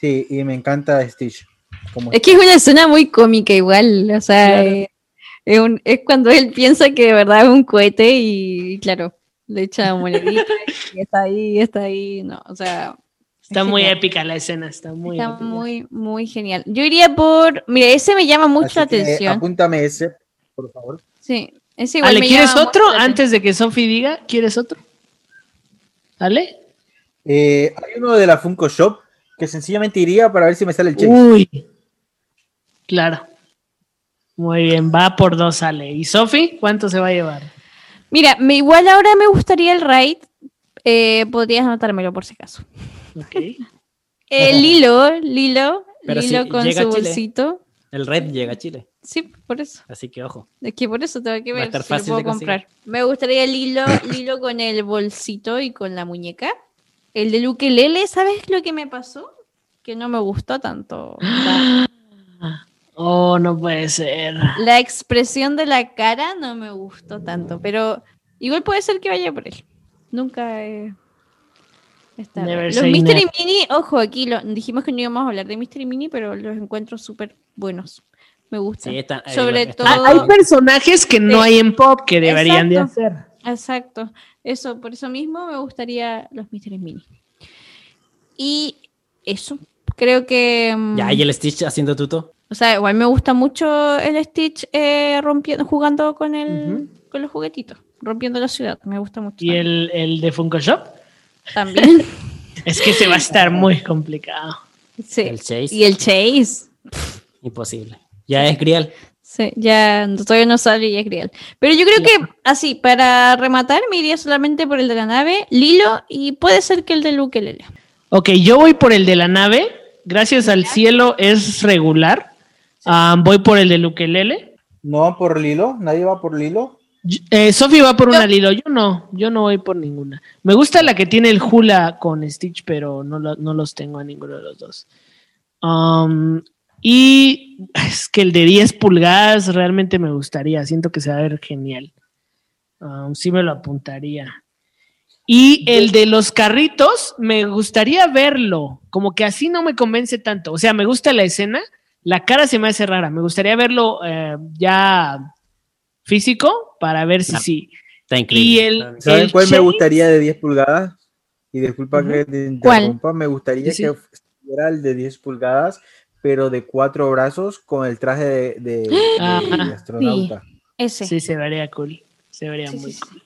Sí, y me encanta Stitch. Como Es que es una escena muy cómica igual, o sea, Claro. eh, es, un- es cuando él piensa que de verdad es un cohete y, claro, le echa moneditas y está ahí, está ahí, no, o sea... Está es muy genial. épica la escena, está muy Está épica. muy, muy genial. Yo iría por. Mira, ese me llama mucho la Así atención. apúntame ese, por favor. Sí, ese igual Ale, me ¿quieres llama otro? Antes de que Sofi diga, ¿quieres otro? ¿Ale? Eh, hay uno de la Funko Shop que sencillamente iría para ver si me sale el check. Uy. Claro. Muy bien, va por dos, Ale. ¿Y Sofi? ¿Cuánto se va a llevar? Mira, me, igual ahora me gustaría el raid. Eh, podrías anotármelo por si acaso. Ok. El Lilo, Lilo, Pero Lilo si con su bolsito. El Red llega a Chile, Sí, por eso. así que ojo. Es que por eso tengo que ver si lo puedo comprar. Me gustaría el hilo, Lilo con el bolsito y con la muñeca. El de Ukelele, ¿sabes lo que me pasó? Que no me gustó tanto. La, Oh, no puede ser. la expresión de la cara no me gustó tanto, pero igual puede ser que vaya por él. Nunca he, Está. Los Mystery never. Mini, ojo, aquí lo, dijimos que no íbamos a hablar de Mystery Mini, pero los encuentro súper buenos. Me gustan. Sí, están- eh, Sobre todo- Ah, Hay personajes que no Sí. hay en pop que deberían de Exacto. hacer. Exacto. Eso, por eso mismo me gustaría los Mystery Mini. Y eso. Creo que. mm, Ya, y el Stitch haciendo tuto. O sea, igual me gusta mucho el Stitch eh, rompiendo, jugando con el, con los juguetitos, rompiendo la ciudad. Me gusta mucho. ¿Y el, el de Funko Shop? también. Es que se va a estar muy complicado. sí. El Chase. Y el Chase. Imposible. Ya es Grial. Sí, ya todavía no sale y es Grial. Pero yo creo que así, para rematar, me iría solamente por el de la nave, Lilo, y puede ser que el de Luke Lele. Ok, yo voy por el de la nave. Gracias al cielo es regular. Voy por el de Luquelele. No, por Lilo, nadie va por Lilo. Eh, Sofi va por una Lilo, yo no, yo no voy por ninguna. Me gusta la que tiene el hula con Stitch, pero no, lo- no los tengo a ninguno de los dos. Um, y es que el de 10 pulgadas realmente me gustaría, siento que se va a ver genial. Um, sí me lo apuntaría. Y el de los carritos, me gustaría verlo, como que así no me convence tanto. O sea, me gusta la escena, la cara se me hace rara, me gustaría verlo eh, ya físico para ver si No. sí. Está Y el, ¿Saben el cuál me gustaría de 10 pulgadas? Y disculpa que te ¿Cuál? interrumpa, me gustaría sí. que fuera el de 10 pulgadas, pero de cuatro brazos con el traje de, de- de Ajá. astronauta. Ese. Sí, se vería cool. Se vería Sí, muy sí, cool.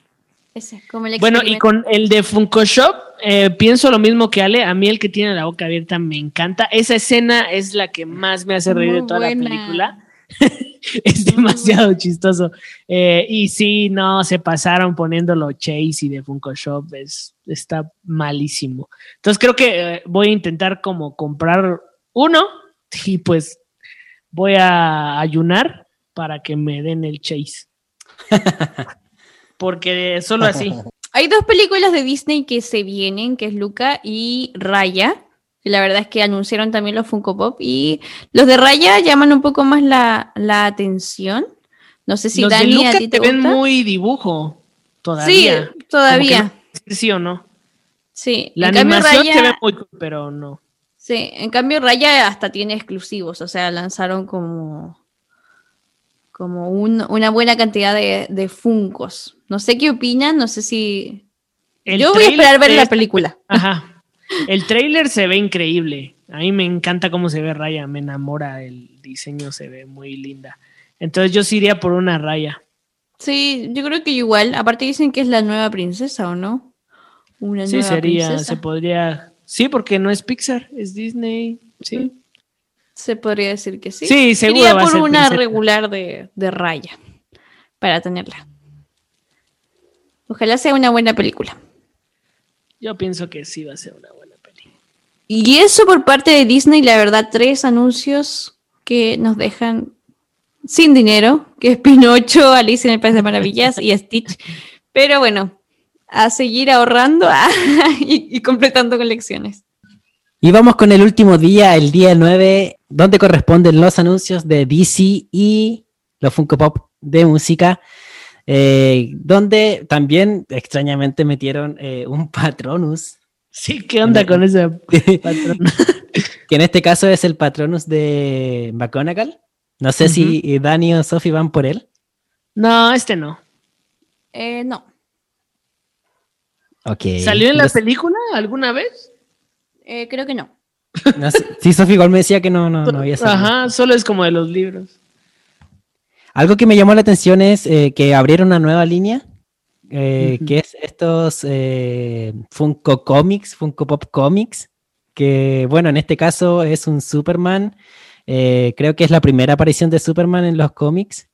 Ese, como el Bueno, y con el de Funko Shop, eh, pienso lo mismo que Ale. A mí el que tiene la boca abierta me encanta. Esa escena es la que más me hace reír de toda buena. la película. es demasiado chistoso. Eh, y sí, no, se pasaron poniéndolo Chase y de Funko Shop. Es, está malísimo. Entonces creo que eh, voy a intentar como comprar uno y pues voy a ayunar para que me den el Chase. Porque solo así. Hay dos películas de Disney que se vienen, que es Luca y Raya. la verdad es que anunciaron también los Funko Pop. Y los de Raya llaman un poco más la, la atención. No sé si Los de Dani Luca a ti te, te ven gusta. muy dibujo sí, todavía. todavía. No sé Sí o no. Sí. La en cambio, animación Raya- se ve muy cool, pero no. Sí, en cambio Raya hasta tiene exclusivos, o sea, lanzaron como, como un- una buena cantidad de, de Funcos. No sé qué opinan, no sé si... El Yo voy a esperar ver la película. Ajá. El trailer se ve increíble. A mí me encanta cómo se ve Raya, me enamora el diseño, se ve muy linda. Entonces yo sí iría por una Raya. Sí, yo creo que igual, aparte dicen que es la nueva princesa, ¿o no? Una Sí, nueva sería, princesa. se podría. Sí, porque no es Pixar, es Disney. Sí. Se podría decir que sí. Sí, seguro Iría por una princesa. regular de, de Raya, para tenerla. Ojalá sea una buena película. Yo pienso que sí va a ser una buena peli. Y eso por parte de Disney, la verdad, tres anuncios que nos dejan sin dinero, que es Pinocho, Alicia en el País de Maravillas y Stitch. Pero bueno, a seguir ahorrando ah, y, y completando colecciones. Y vamos con el último día, el día 9, donde corresponden los anuncios de DC y los Funko Pop de música, eh, donde también extrañamente metieron eh, un Patronus, Sí, ¿qué onda con ese patrón? que en este caso es el Patronus de McGonagall. No sé si Dani o Sophie van por él. No, este no. Eh, no, Ok. ¿Salió en la Los- película alguna vez? eh, creo que no. Sí, Sophie igual me decía que no, no, no había salido. Ajá, solo es como de los libros. Algo que me llamó la atención es eh, que abrieron una nueva línea, eh, que es estos eh, Funko Comics, Funko Pop Comics, que bueno, en este caso es un Superman, eh, creo que es la primera aparición de Superman en los cómics,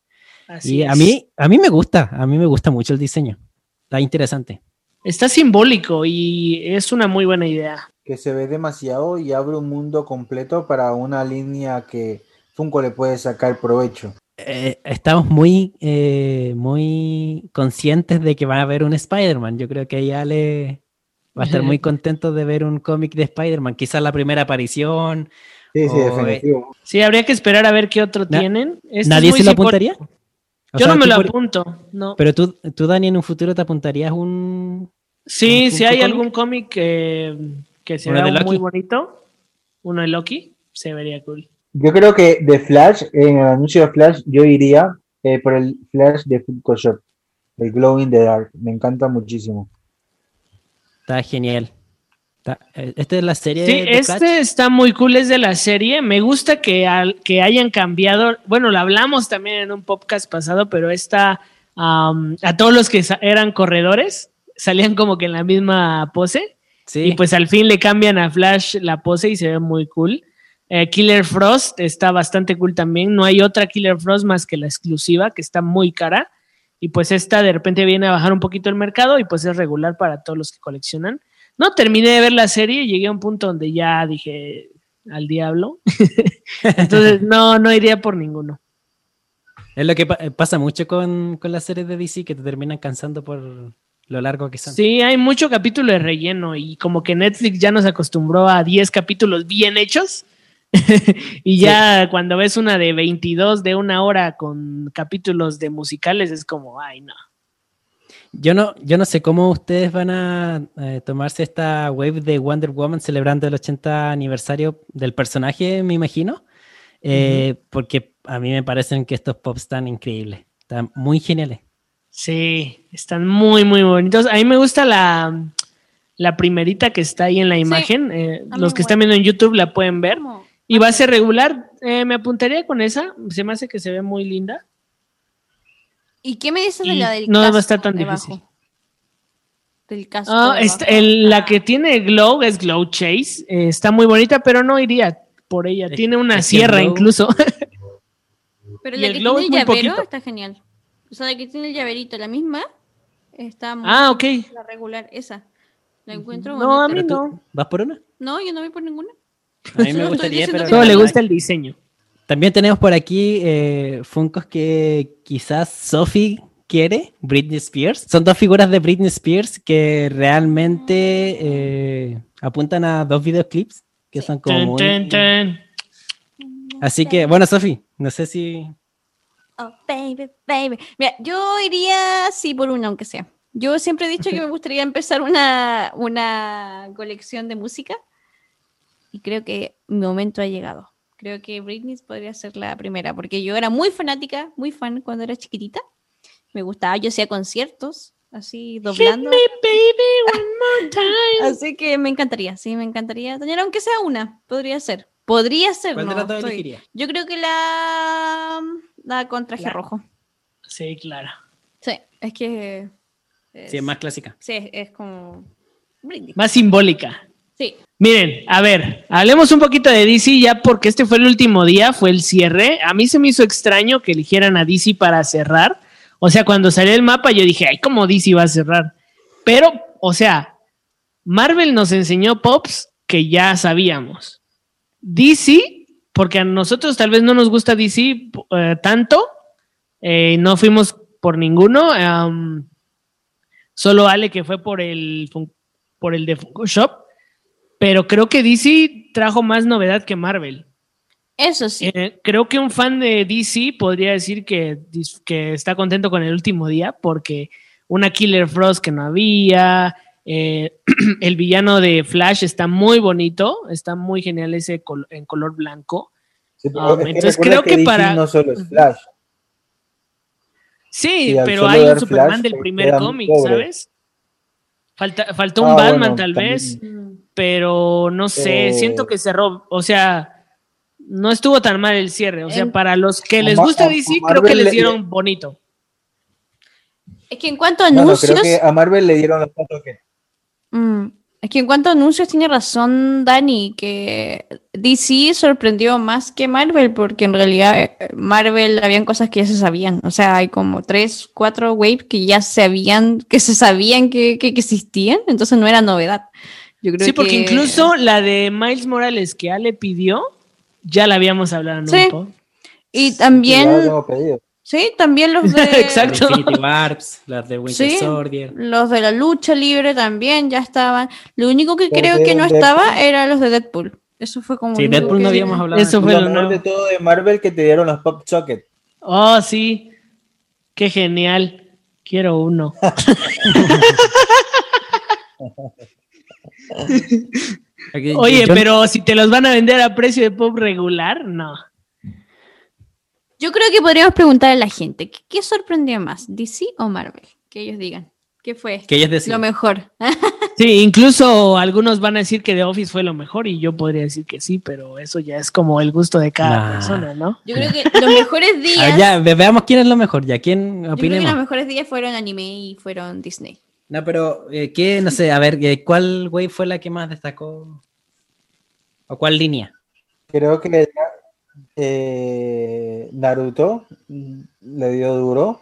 Así y es. a mí, a mí me gusta, a mí me gusta mucho el diseño, está interesante. Está simbólico y es una muy buena idea. Que se ve demasiado y abre un mundo completo para una línea que Funko le puede sacar provecho. Eh, estamos muy, eh, muy conscientes de que va a haber un Spider-Man, yo creo que ya le va a estar muy contento de ver un cómic de Spider-Man, quizás la primera aparición. Sí, sí, Oh, definitivo. Sí, habría que esperar a ver qué otro Na- tienen. Este es ¿Nadie muy se lo apuntaría? O Yo sea, no me lo por- apunto, no. Pero tú, tú, Dani, en un futuro te apuntarías un, Sí, ¿Un si hay cómic? algún cómic que, que se vea muy bonito, uno de Loki, se vería cool. Yo creo que de Flash, en el anuncio de Flash, yo iría eh, por el Flash de Funko Shop, el Glow in the Dark. Me encanta muchísimo. Está genial. Eh, Esta es la serie Sí, de este está muy cool, es de la serie. Me gusta que, al- que hayan cambiado. Bueno, lo hablamos también en un podcast pasado, pero esta am, a todos los que eran corredores salían como que en la misma pose. Sí. Y pues al fin le cambian a Flash la pose y se ve muy cool. Eh, Killer Frost está bastante cool también. No hay otra Killer Frost más que la exclusiva, que está muy cara. Y pues esta de repente viene a bajar un poquito el mercado y pues es regular para todos los que coleccionan. No terminé de ver la serie, llegué a un punto donde ya dije al diablo. Entonces no, no iría por ninguno. Es lo que pa- pasa mucho con, con las series de DC que te terminan cansando por lo largo que son. Sí, hay mucho capítulo de relleno y como que Netflix ya nos acostumbró a 10 capítulos bien hechos. y ya cuando ves una de 22 de una hora con capítulos de musicales es como, ay, no. Yo no, yo no sé cómo ustedes van a eh, tomarse esta wave de Wonder Woman celebrando el 80 aniversario del personaje, me imagino. Eh, Porque a mí me parecen que estos pops están increíbles. Están muy geniales. Sí, están muy, muy bonitos. A mí me gusta la, la primerita que está ahí en la imagen. Eh, los que están viendo en YouTube la pueden ver. Y va a ser regular. Eh, me apuntaría con esa. Se me hace que se ve muy linda. ¿Y qué me dices de la del no va a estar tan debajo? difícil. Del casco. Ah, debajo. esta- el- la Ah. que tiene Glow es Glow Chase. Eh, está muy bonita, pero no iría por ella. Es- Tiene una sierra Glow- incluso. Pero la el que tiene es el muy llavero poquito. está genial. O sea, la que tiene el llaverito, la misma, está muy ah, ok. la regular, esa. La encuentro No, a mí ¿Pero tú no. vas por una? No, yo no voy por ninguna. A mí me gustaría, pero Solo no. le gusta el diseño. También tenemos por aquí eh, Funkos que quizás Sophie quiere, Britney Spears. Son dos figuras de Britney Spears que realmente eh, apuntan a dos videoclips que son como Tun, muy- tun, tun. Así que, bueno, Sophie, no sé si... Oh, baby, baby. Mira, yo iría sí por una, aunque sea. Yo siempre he dicho que me gustaría empezar una, una colección de música y creo que mi momento ha llegado. Creo que Britney podría ser la primera, porque yo era muy fanática, muy fan cuando era chiquitita. Me gustaba, yo hacía conciertos, así doblando. Me, baby, one more time. Así que me encantaría, sí, me encantaría tener, aunque sea una, podría ser. Podría ser, ¿Cuál de no, las estoy-? Yo creo que la, la con traje La- rojo. Sí, claro. Sí, es que. Sí, es más clásica. Sí, es, es como. Britney. Más simbólica. Miren, a ver, hablemos un poquito de DC ya porque este fue el último día, fue el cierre. A mí se me hizo extraño que eligieran a DC para cerrar. O sea, cuando salió el mapa yo dije, ay, ¿cómo DC va a cerrar? Pero, o sea, Marvel nos enseñó Pops que ya sabíamos. DC, porque a nosotros tal vez no nos gusta DC eh, tanto, eh, no fuimos por ninguno. solo Ale que fue por el, por el de Funko Shop. Pero creo que DC trajo más novedad que Marvel. Eso sí. Eh, creo que un fan de DC podría decir que, está contento con el último día porque una Killer Frost que no había, eh, el villano de Flash está muy bonito, está muy genial ese col- en color blanco. Sí, pero Ah, es que entonces creo que DC para- no solo es Flash. Sí, pero hay un Superman Flash, del primer cómic. ¿sabes? Falta, faltó un Ah, Batman bueno, tal también. vez. Pero no sé, Eh, siento que cerró, o sea, no estuvo tan mal el cierre, o sea, En- para los que les gusta a DC, creo que les le- dieron bonito. Es que en cuanto a anuncios. creo que a Marvel le dieron los que Mm, Es que en cuanto a anuncios tiene razón Dani, que DC sorprendió más que Marvel, porque en realidad eh, Marvel habían cosas que ya se sabían. O sea, hay como tres, cuatro waves que ya sabían, que se sabían que, que- que existían, entonces no era novedad. Yo creo Sí, porque que- incluso la de Miles Morales que Ale pidió, ya la habíamos hablado en Sí. un poco. Y ya también, sí, también los de Exacto. Warps, las de Winter Sí. Soldier. los de la lucha libre también ya estaban. Lo único que Los creo que no Deadpool. estaba era los de Deadpool. Eso fue como Sí, Deadpool no habíamos hablado. Eso de fue Lo mejor de todo de Marvel que te dieron los Pop Socket. Oh, sí. Qué genial. Quiero uno. Oye, yo- pero si te los van a vender a precio de pop regular, no. Yo creo que podríamos preguntar a la gente, ¿qué, qué sorprendió más, DC o Marvel? Que ellos digan, ¿qué fue Que ellos decían. lo mejor? Sí, incluso algunos van a decir que The Office fue lo mejor y yo podría decir que sí, pero eso ya es como el gusto de cada Nah. persona, ¿no? Yo creo que los mejores A días... ya, ve- veamos quién es lo mejor, ya, quién Yo creo que opinemos. los mejores días fueron anime y fueron Disney. No, pero, eh, ¿qué? No sé, a ver, eh, ¿cuál wave fue la que más destacó? ¿O cuál línea? Creo que eh, Naruto le dio duro.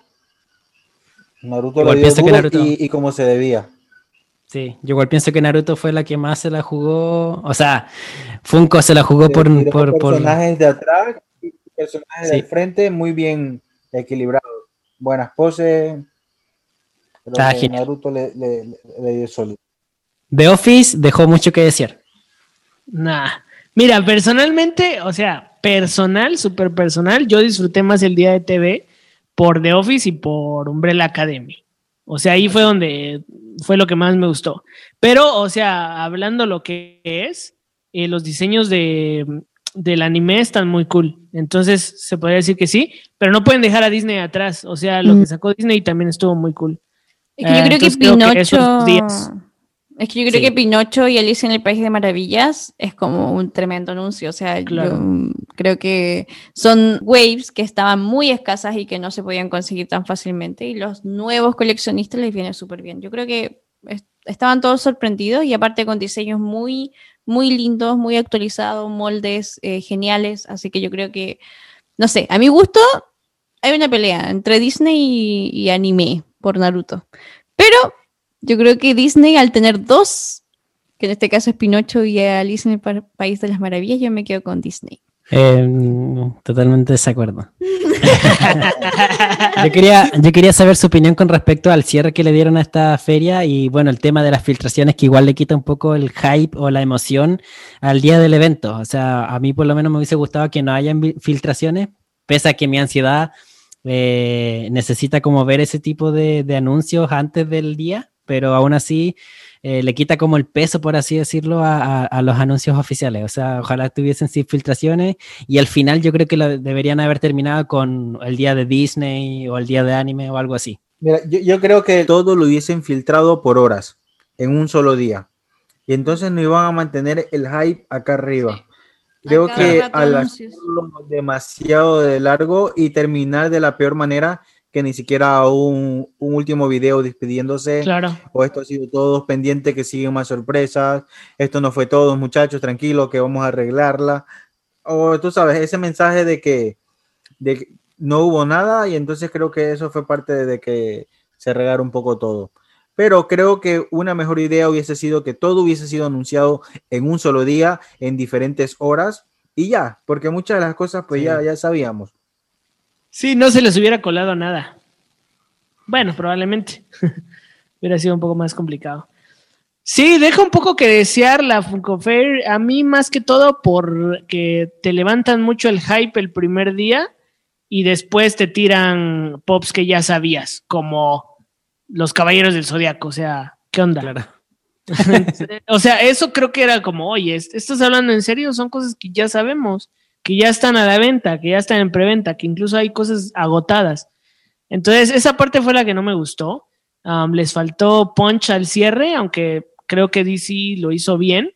Naruto le dio duro Naruto. y, y como se debía. Sí, yo igual pienso que Naruto fue la que más se la jugó. O sea, Funko se la jugó por. Por, por- personajes de atrás y personajes Sí. del frente muy bien equilibrados. Buenas poses. Creo Está que genial. Naruto le, le- le- le dio sólido. The Office dejó mucho que decir. Nah. Mira, personalmente, o sea, personal, súper personal, yo disfruté más el día de TV por The Office y por Umbrella Academy. O sea, ahí fue donde fue lo que más me gustó. Pero, o sea, hablando lo que es, eh, los diseños de, del anime están muy cool. Entonces, se podría decir que sí, pero no pueden dejar a Disney atrás. O sea, lo Mm. que sacó Disney también estuvo muy cool. Es que yo creo que entonces creo que Pinocho. es que yo creo Sí. que Pinocho y Alicia en el País de Maravillas es como un tremendo anuncio. O sea, Claro. yo creo que son waves que estaban muy escasas y que no se podían conseguir tan fácilmente. Y los nuevos coleccionistas les viene súper bien. Yo creo que es- estaban todos sorprendidos y aparte con diseños muy, muy lindos, muy actualizados, moldes eh, geniales. Así que yo creo que, no sé, a mi gusto hay una pelea entre Disney y, y anime por Naruto. Pero yo creo que Disney, al tener dos, que en este caso es Pinocho y Alice en el Pa- País de las Maravillas, yo me quedo con Disney. Eh, totalmente desacuerdo. yo, quería, yo quería saber su opinión con respecto al cierre que le dieron a esta feria y bueno, el tema de las filtraciones que igual le quita un poco el hype o la emoción al día del evento. O sea, a mí por lo menos me hubiese gustado que no hayan filtraciones, pese a que mi ansiedad eh, necesita como ver ese tipo de, de anuncios antes del día, pero aún así eh, le quita como el peso, por así decirlo, a, los anuncios oficiales. O sea, ojalá tuviesen sin filtraciones y al final yo creo que lo deberían haber terminado con el día de Disney o el día de anime o algo así. Yo, yo creo que todo lo hubiesen filtrado por horas, en un solo día. Y entonces no iban a mantener el hype acá arriba. Creo que al hacerlo demasiado de largo y terminar de la peor manera, que ni siquiera un, un último video despidiéndose, Claro. o esto ha sido todo pendiente, que siguen más sorpresas, esto no fue todo, muchachos, tranquilos, que vamos a arreglarla. O tú sabes, ese mensaje de que, de que no hubo nada y entonces creo que eso fue parte de que se regara un poco todo. Pero creo que una mejor idea hubiese sido que todo hubiese sido anunciado en un solo día, en diferentes horas y ya, porque muchas de las cosas pues Sí. ya, ya sabíamos. Sí, no se les hubiera colado nada. Bueno, probablemente. hubiera sido un poco más complicado. Sí, deja un poco que desear la Funko Fair. A mí, más que todo, porque te levantan mucho el hype el primer día y después te tiran pops que ya sabías, como los Caballeros del Zodiaco. O sea, ¿qué onda? Claro. O sea, eso creo que era como, oye, ¿est- ¿estás hablando en serio? Son cosas que ya sabemos, que ya están a la venta, que ya están en preventa, que incluso hay cosas agotadas. Entonces, esa parte fue la que no me gustó. Um, les faltó punch al cierre, aunque creo que DC lo hizo bien,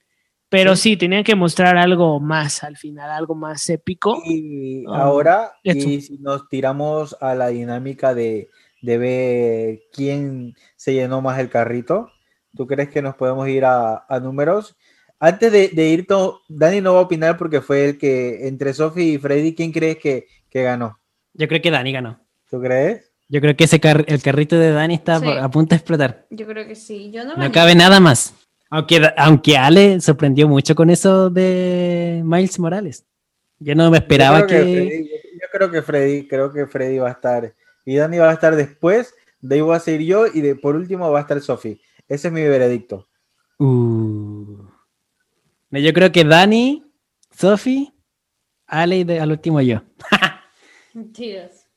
pero sí, tenían que mostrar algo más al final, algo más épico. Y Ah, ahora, y si nos tiramos a la dinámica de, de ver quién se llenó más el carrito, ¿tú crees que nos podemos ir a, a números? Antes de, de ir, to- Dani no va a opinar porque fue el que, entre Sophie y Freddy, ¿quién crees que, que ganó? Yo creo que Dani ganó. ¿Tú crees? Yo creo que ese car- el carrito de Dani está Sí. a punto de explotar. Yo creo que sí. Yo no, No cabe nada más. Aunque, aunque Ale sorprendió mucho con eso de Miles Morales. Yo no me esperaba yo que... Freddy- yo, yo creo que Freddy, creo que Freddy va a estar, y Dani va a estar después, de ahí voy a ser yo, y de, por último va a estar Sophie. Ese es mi veredicto. Uh. No, yo creo que Dani, Sophie, Ale y de- al último yo. Mentiras.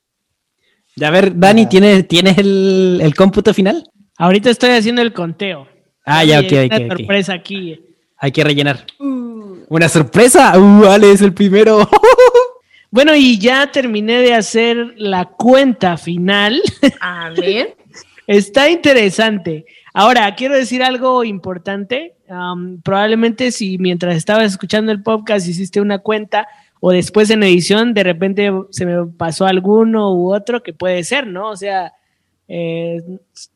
Ya a ver, Dani, Ah. ¿tienes, ¿tienes el, el cómputo final? Ahorita estoy haciendo el conteo. Ah, ya, ok, ok, una sorpresa aquí. Hay que rellenar. ¿Una sorpresa? Uh, Ale es el primero. Bueno, y ya terminé de hacer la cuenta final. A ver. Está interesante. Ahora, quiero decir algo importante. Am, probablemente si mientras estabas escuchando el podcast hiciste una cuenta o después en edición, de repente se me pasó alguno u otro que puede ser, ¿no? O sea, eh,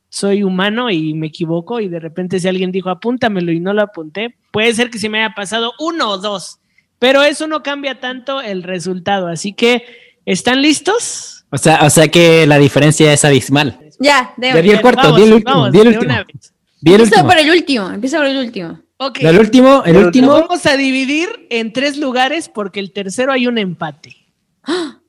soy humano y me equivoco y de repente si alguien dijo apúntamelo y no lo apunté, puede ser que se me haya pasado uno o dos, pero eso no cambia tanto el resultado. Así que, ¿están listos? O sea, o sea que la diferencia es abismal. Ya, Ya di el cuarto, Vamos, di el último, vamos, di el de último. una vez. Di el Empieza último. por el último. Empieza por el último. Ok. El último, el El Lo último. vamos a dividir en tres lugares porque el tercero hay un empate.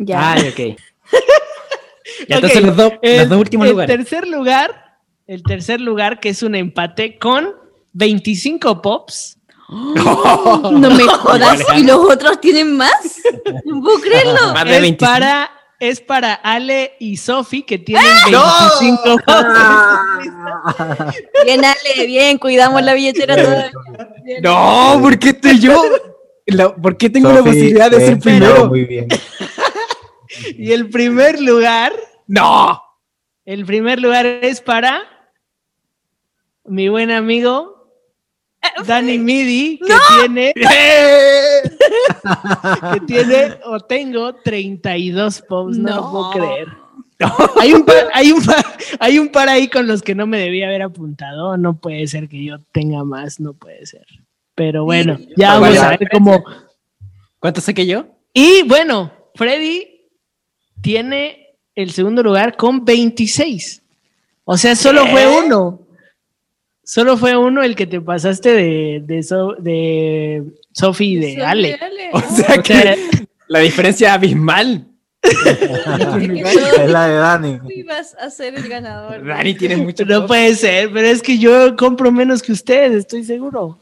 Ya. Ay, ok. Ya, entonces los, el- dos últimos el lugares. tercer lugar, el tercer lugar que es un empate con 25 pops. No me jodas. ¿Y los otros tienen más? No puedo creerlo. Más de Es 25. para, es para Ale y Sofi que tienen ¡Ah! 25 pops. Bien, Ale, bien. Cuidamos la billetera todavía. Bien. No, ¿por qué estoy yo? La- ¿Por qué tengo la posibilidad de eh, ser primero? Muy bien. Y el primer lugar, No. el primer lugar es para mi buen amigo Danny Midi, que tiene que tiene o tengo 32 pops, no, lo puedo creer. Hay un, par, hay, un par, hay un par ahí con los que no me debía haber apuntado. No puede ser que yo tenga más, no puede ser. Pero bueno, ya ¿Cuál vamos a ver cómo. ¿Cuánto saqué yo? Y bueno, Freddy tiene el segundo lugar con 26. O sea, solo fue uno. Solo fue uno el que te pasaste de, de, So- de Sofi y de Ale. Ale. O sea O sea, que la diferencia es abismal. Es la de Dani. Tú ibas a ser el ganador. Dani tiene mucho. No puede ser, pero es que yo compro menos que ustedes, estoy seguro.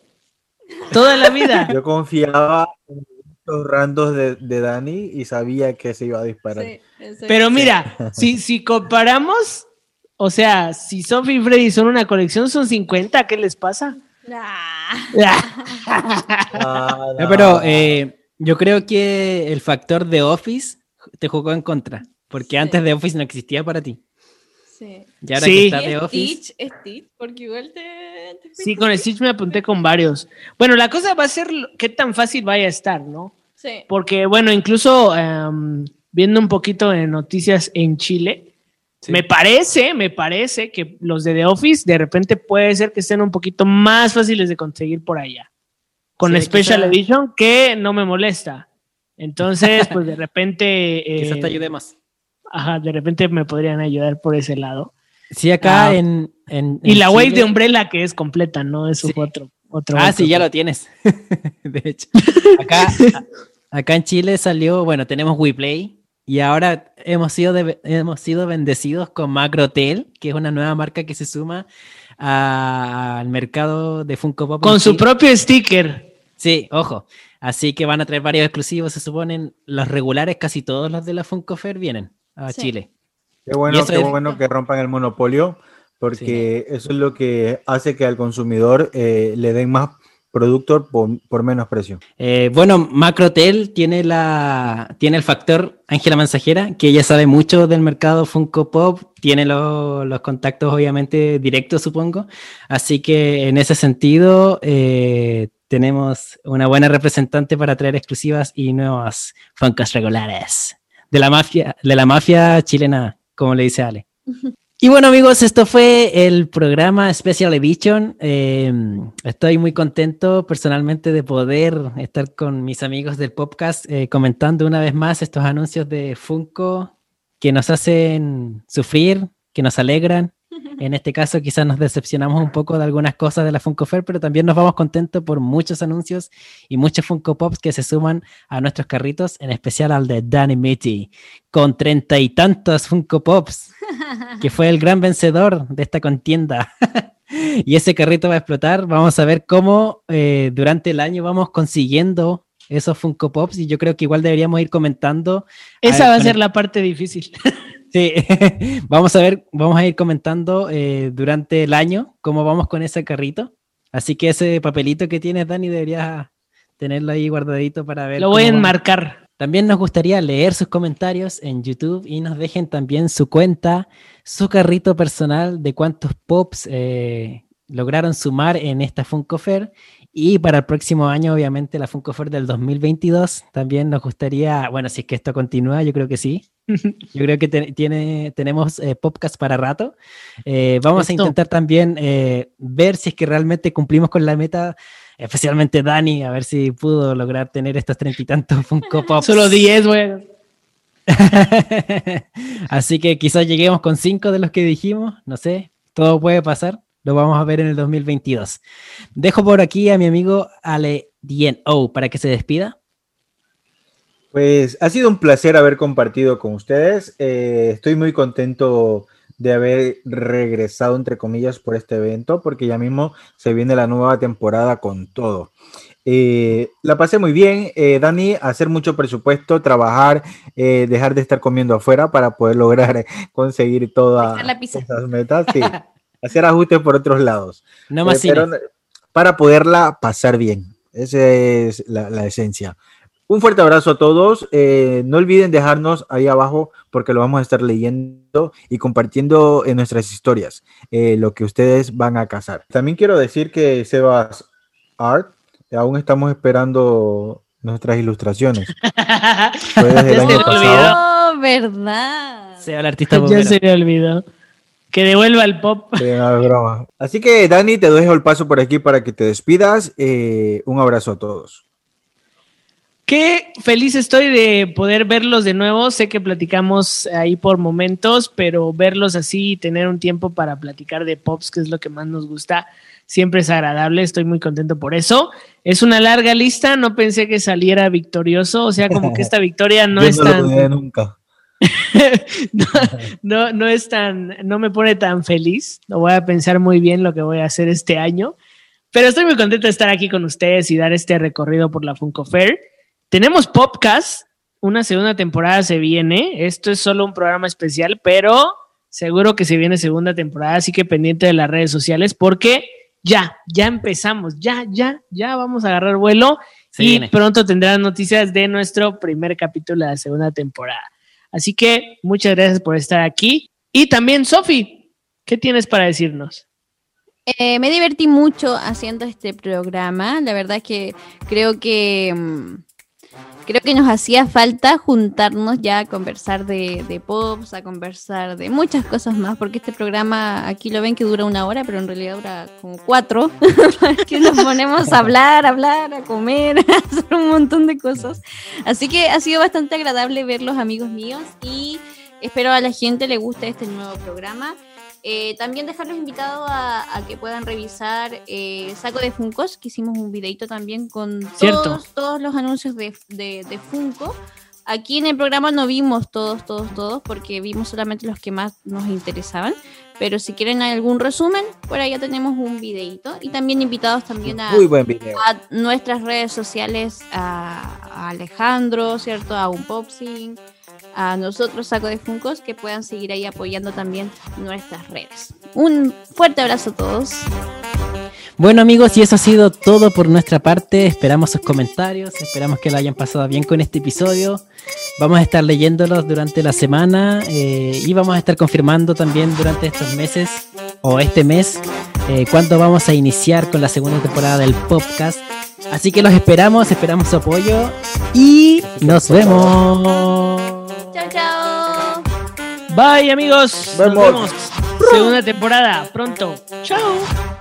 Toda la vida. Yo confiaba en los randos de, de Dani y sabía que se iba a disparar. Sí, Pero mira, si, si comparamos, o sea, si Sophie y Freddy son una colección, son 50, ¿qué les pasa? Nah. No, pero eh, yo creo que el factor de Office te jugó en contra. Porque antes de Office no existía para ti. Sí. Y ahora Sí. que está de Office. Stitch, Stitch, porque igual te. te Sí, con Stitch me apunté con varios. Bueno, la cosa va a ser qué tan fácil vaya a estar, ¿no? Sí. Porque, bueno, incluso em, viendo un poquito de noticias en Chile, Sí. me parece, me parece que los de The Office de repente puede ser que estén un poquito más fáciles de conseguir por allá. Con Sí, Special quizá- Edition, que no me molesta. Entonces, pues de repente. Quizás eh, te ayude más. Ajá, de repente me podrían ayudar por ese lado. Sí, acá Ah. en, en- Y en la wave de Umbrella que es completa, ¿no? Eso Sí. fue otro. otro Ah, otro sí, ya lo tienes. de hecho. Acá, acá en Chile salió, bueno, tenemos WePlay y ahora hemos sido, de- hemos sido bendecidos con Macrotel, que es una nueva marca que se suma a- al mercado de Funko Pop. Con su propio sticker. Sí, ojo. Así que van a traer varios exclusivos, se suponen. Los regulares, casi todos los de la Funko Fair vienen a Sí. Chile. Qué bueno, qué es- bueno que rompan el monopolio, porque eso es lo que hace que al consumidor eh, le den más producto por, por menos precio. Eh, bueno, Macrotel tiene la tiene el factor Ángela Mensajera, que ella sabe mucho del mercado Funko Pop, tiene lo- los contactos obviamente directos, supongo. Así que en ese sentido eh, tenemos una buena representante para traer exclusivas y nuevas Funkos regulares de la mafia, de la mafia chilena, como le dice Ale. Y bueno amigos, esto fue el programa Special Edition. Eh, estoy muy contento personalmente de poder estar con mis amigos del podcast eh, comentando una vez más estos anuncios de Funko que nos hacen sufrir, que nos alegran. En este caso quizás nos decepcionamos un poco de algunas cosas de la Funko Fair, pero también nos vamos contentos por muchos anuncios y muchos Funko Pops que se suman a nuestros carritos, en especial al de Danny Mitty, con treinta y tantos Funko Pops que fue el gran vencedor de esta contienda. y ese carrito va a explotar. Vamos a ver cómo eh, durante el año vamos consiguiendo esos Funko Pops y yo creo que igual deberíamos ir comentando. Esa ver, va a ser la parte difícil. Sí, vamos a ver, vamos a ir comentando eh, durante el año cómo vamos con ese carrito. Así que ese papelito que tienes, Dani, deberías tenerlo ahí guardadito para ver. Lo voy a enmarcar. También nos gustaría leer sus comentarios en YouTube y nos dejen también su cuenta, su carrito personal de cuántos pops eh, lograron sumar en esta Funko Fair. Y para el próximo año, obviamente, la Funko Fair del 2022, también nos gustaría, bueno, si es que esto continúa, yo creo que sí. Yo creo que te- tiene, tenemos eh, podcast para rato. Eh, vamos a intentar también eh, ver si es que realmente cumplimos con la meta, especialmente Dani, a ver si pudo lograr tener estos treinta y tantos Funko Pops. Solo 10, güey. Así que quizás lleguemos con cinco de los que dijimos, no sé, todo puede pasar, lo vamos a ver en el 2022. Dejo por aquí a mi amigo Ale DNO para que se despida. Pues ha sido un placer haber compartido con ustedes. Eh, estoy muy contento de haber regresado, entre comillas, por este evento, porque ya mismo se viene la nueva temporada con todo. Eh, la pasé muy bien, eh, Dani, hacer mucho presupuesto, trabajar, eh, dejar de estar comiendo afuera para poder lograr conseguir todas esas metas. Sí, hacer ajustes por otros lados. No más Eh, pero cine. para poderla pasar bien. Esa es la, la esencia. Un fuerte abrazo a todos. Eh, no olviden dejarnos ahí abajo porque lo vamos a estar leyendo y compartiendo en nuestras historias eh, lo que ustedes van a cazar. También quiero decir que Sebas Art, aún estamos esperando nuestras ilustraciones. Fue desde el año pasado. Oh, verdad. Sea el artista ya se me olvidó. Que devuelva el pop. No, es broma. Así que Dani, te dejo el paso por aquí para que te despidas. Eh, un abrazo a todos. Qué feliz estoy de poder verlos de nuevo. Sé que platicamos ahí por momentos, pero verlos así y tener un tiempo para platicar de pops, que es lo que más nos gusta, siempre es agradable. Estoy muy contento por eso. Es una larga lista, no pensé que saliera victorioso, o sea, como que esta victoria no Yo es no tan... nunca. no, no, no es tan, no me pone tan feliz. Lo voy a pensar muy bien lo que voy a hacer este año. Pero estoy muy contento de estar aquí con ustedes y dar este recorrido por la Funko Fair. Tenemos Popcast, una segunda temporada se viene. Esto es solo un programa especial, pero seguro que se viene segunda temporada, así que pendiente de las redes sociales porque ya, ya empezamos, ya, ya, ya vamos a agarrar vuelo Se y viene. pronto tendrán noticias de nuestro primer capítulo de la segunda temporada. Así que muchas gracias por estar aquí. Y también, Sofi, ¿qué tienes para decirnos? Eh, me divertí mucho haciendo este programa. La verdad es que creo que mm, creo que nos hacía falta juntarnos ya a conversar de, de pops, a conversar de muchas cosas más, porque este programa aquí lo ven que dura una hora, pero en realidad dura como cuatro, que nos ponemos a hablar, a hablar, a comer, a hacer un montón de cosas. Así que ha sido bastante agradable verlos amigos míos y espero a la gente le guste este nuevo programa. Eh, también dejarlos invitados a, a que puedan revisar eh, Saco de Funcos, que hicimos un videito también con todos, todos los anuncios de, de, de Funko. Aquí en el programa no vimos todos, todos, todos, porque vimos solamente los que más nos interesaban. Pero si quieren algún resumen, por ahí ya tenemos un videito. Y también invitados también a, Muy buen video. a nuestras redes sociales, a, a Alejandro, ¿cierto? A Unpopsing, a nosotros, Saco de Funcos, que puedan seguir ahí apoyando también nuestras redes. Un fuerte abrazo a todos. Bueno amigos, y eso ha sido todo por nuestra parte. Esperamos sus comentarios, esperamos que lo hayan pasado bien con este episodio. Vamos a estar leyéndolos durante la semana eh, y vamos a estar confirmando también durante estos meses o este mes eh, cuándo vamos a iniciar con la segunda temporada del podcast. Así que los esperamos, esperamos su apoyo y nos vemos. Chao, chao. Bye amigos, nos Vemos. vemos. Segunda temporada, pronto. Chao.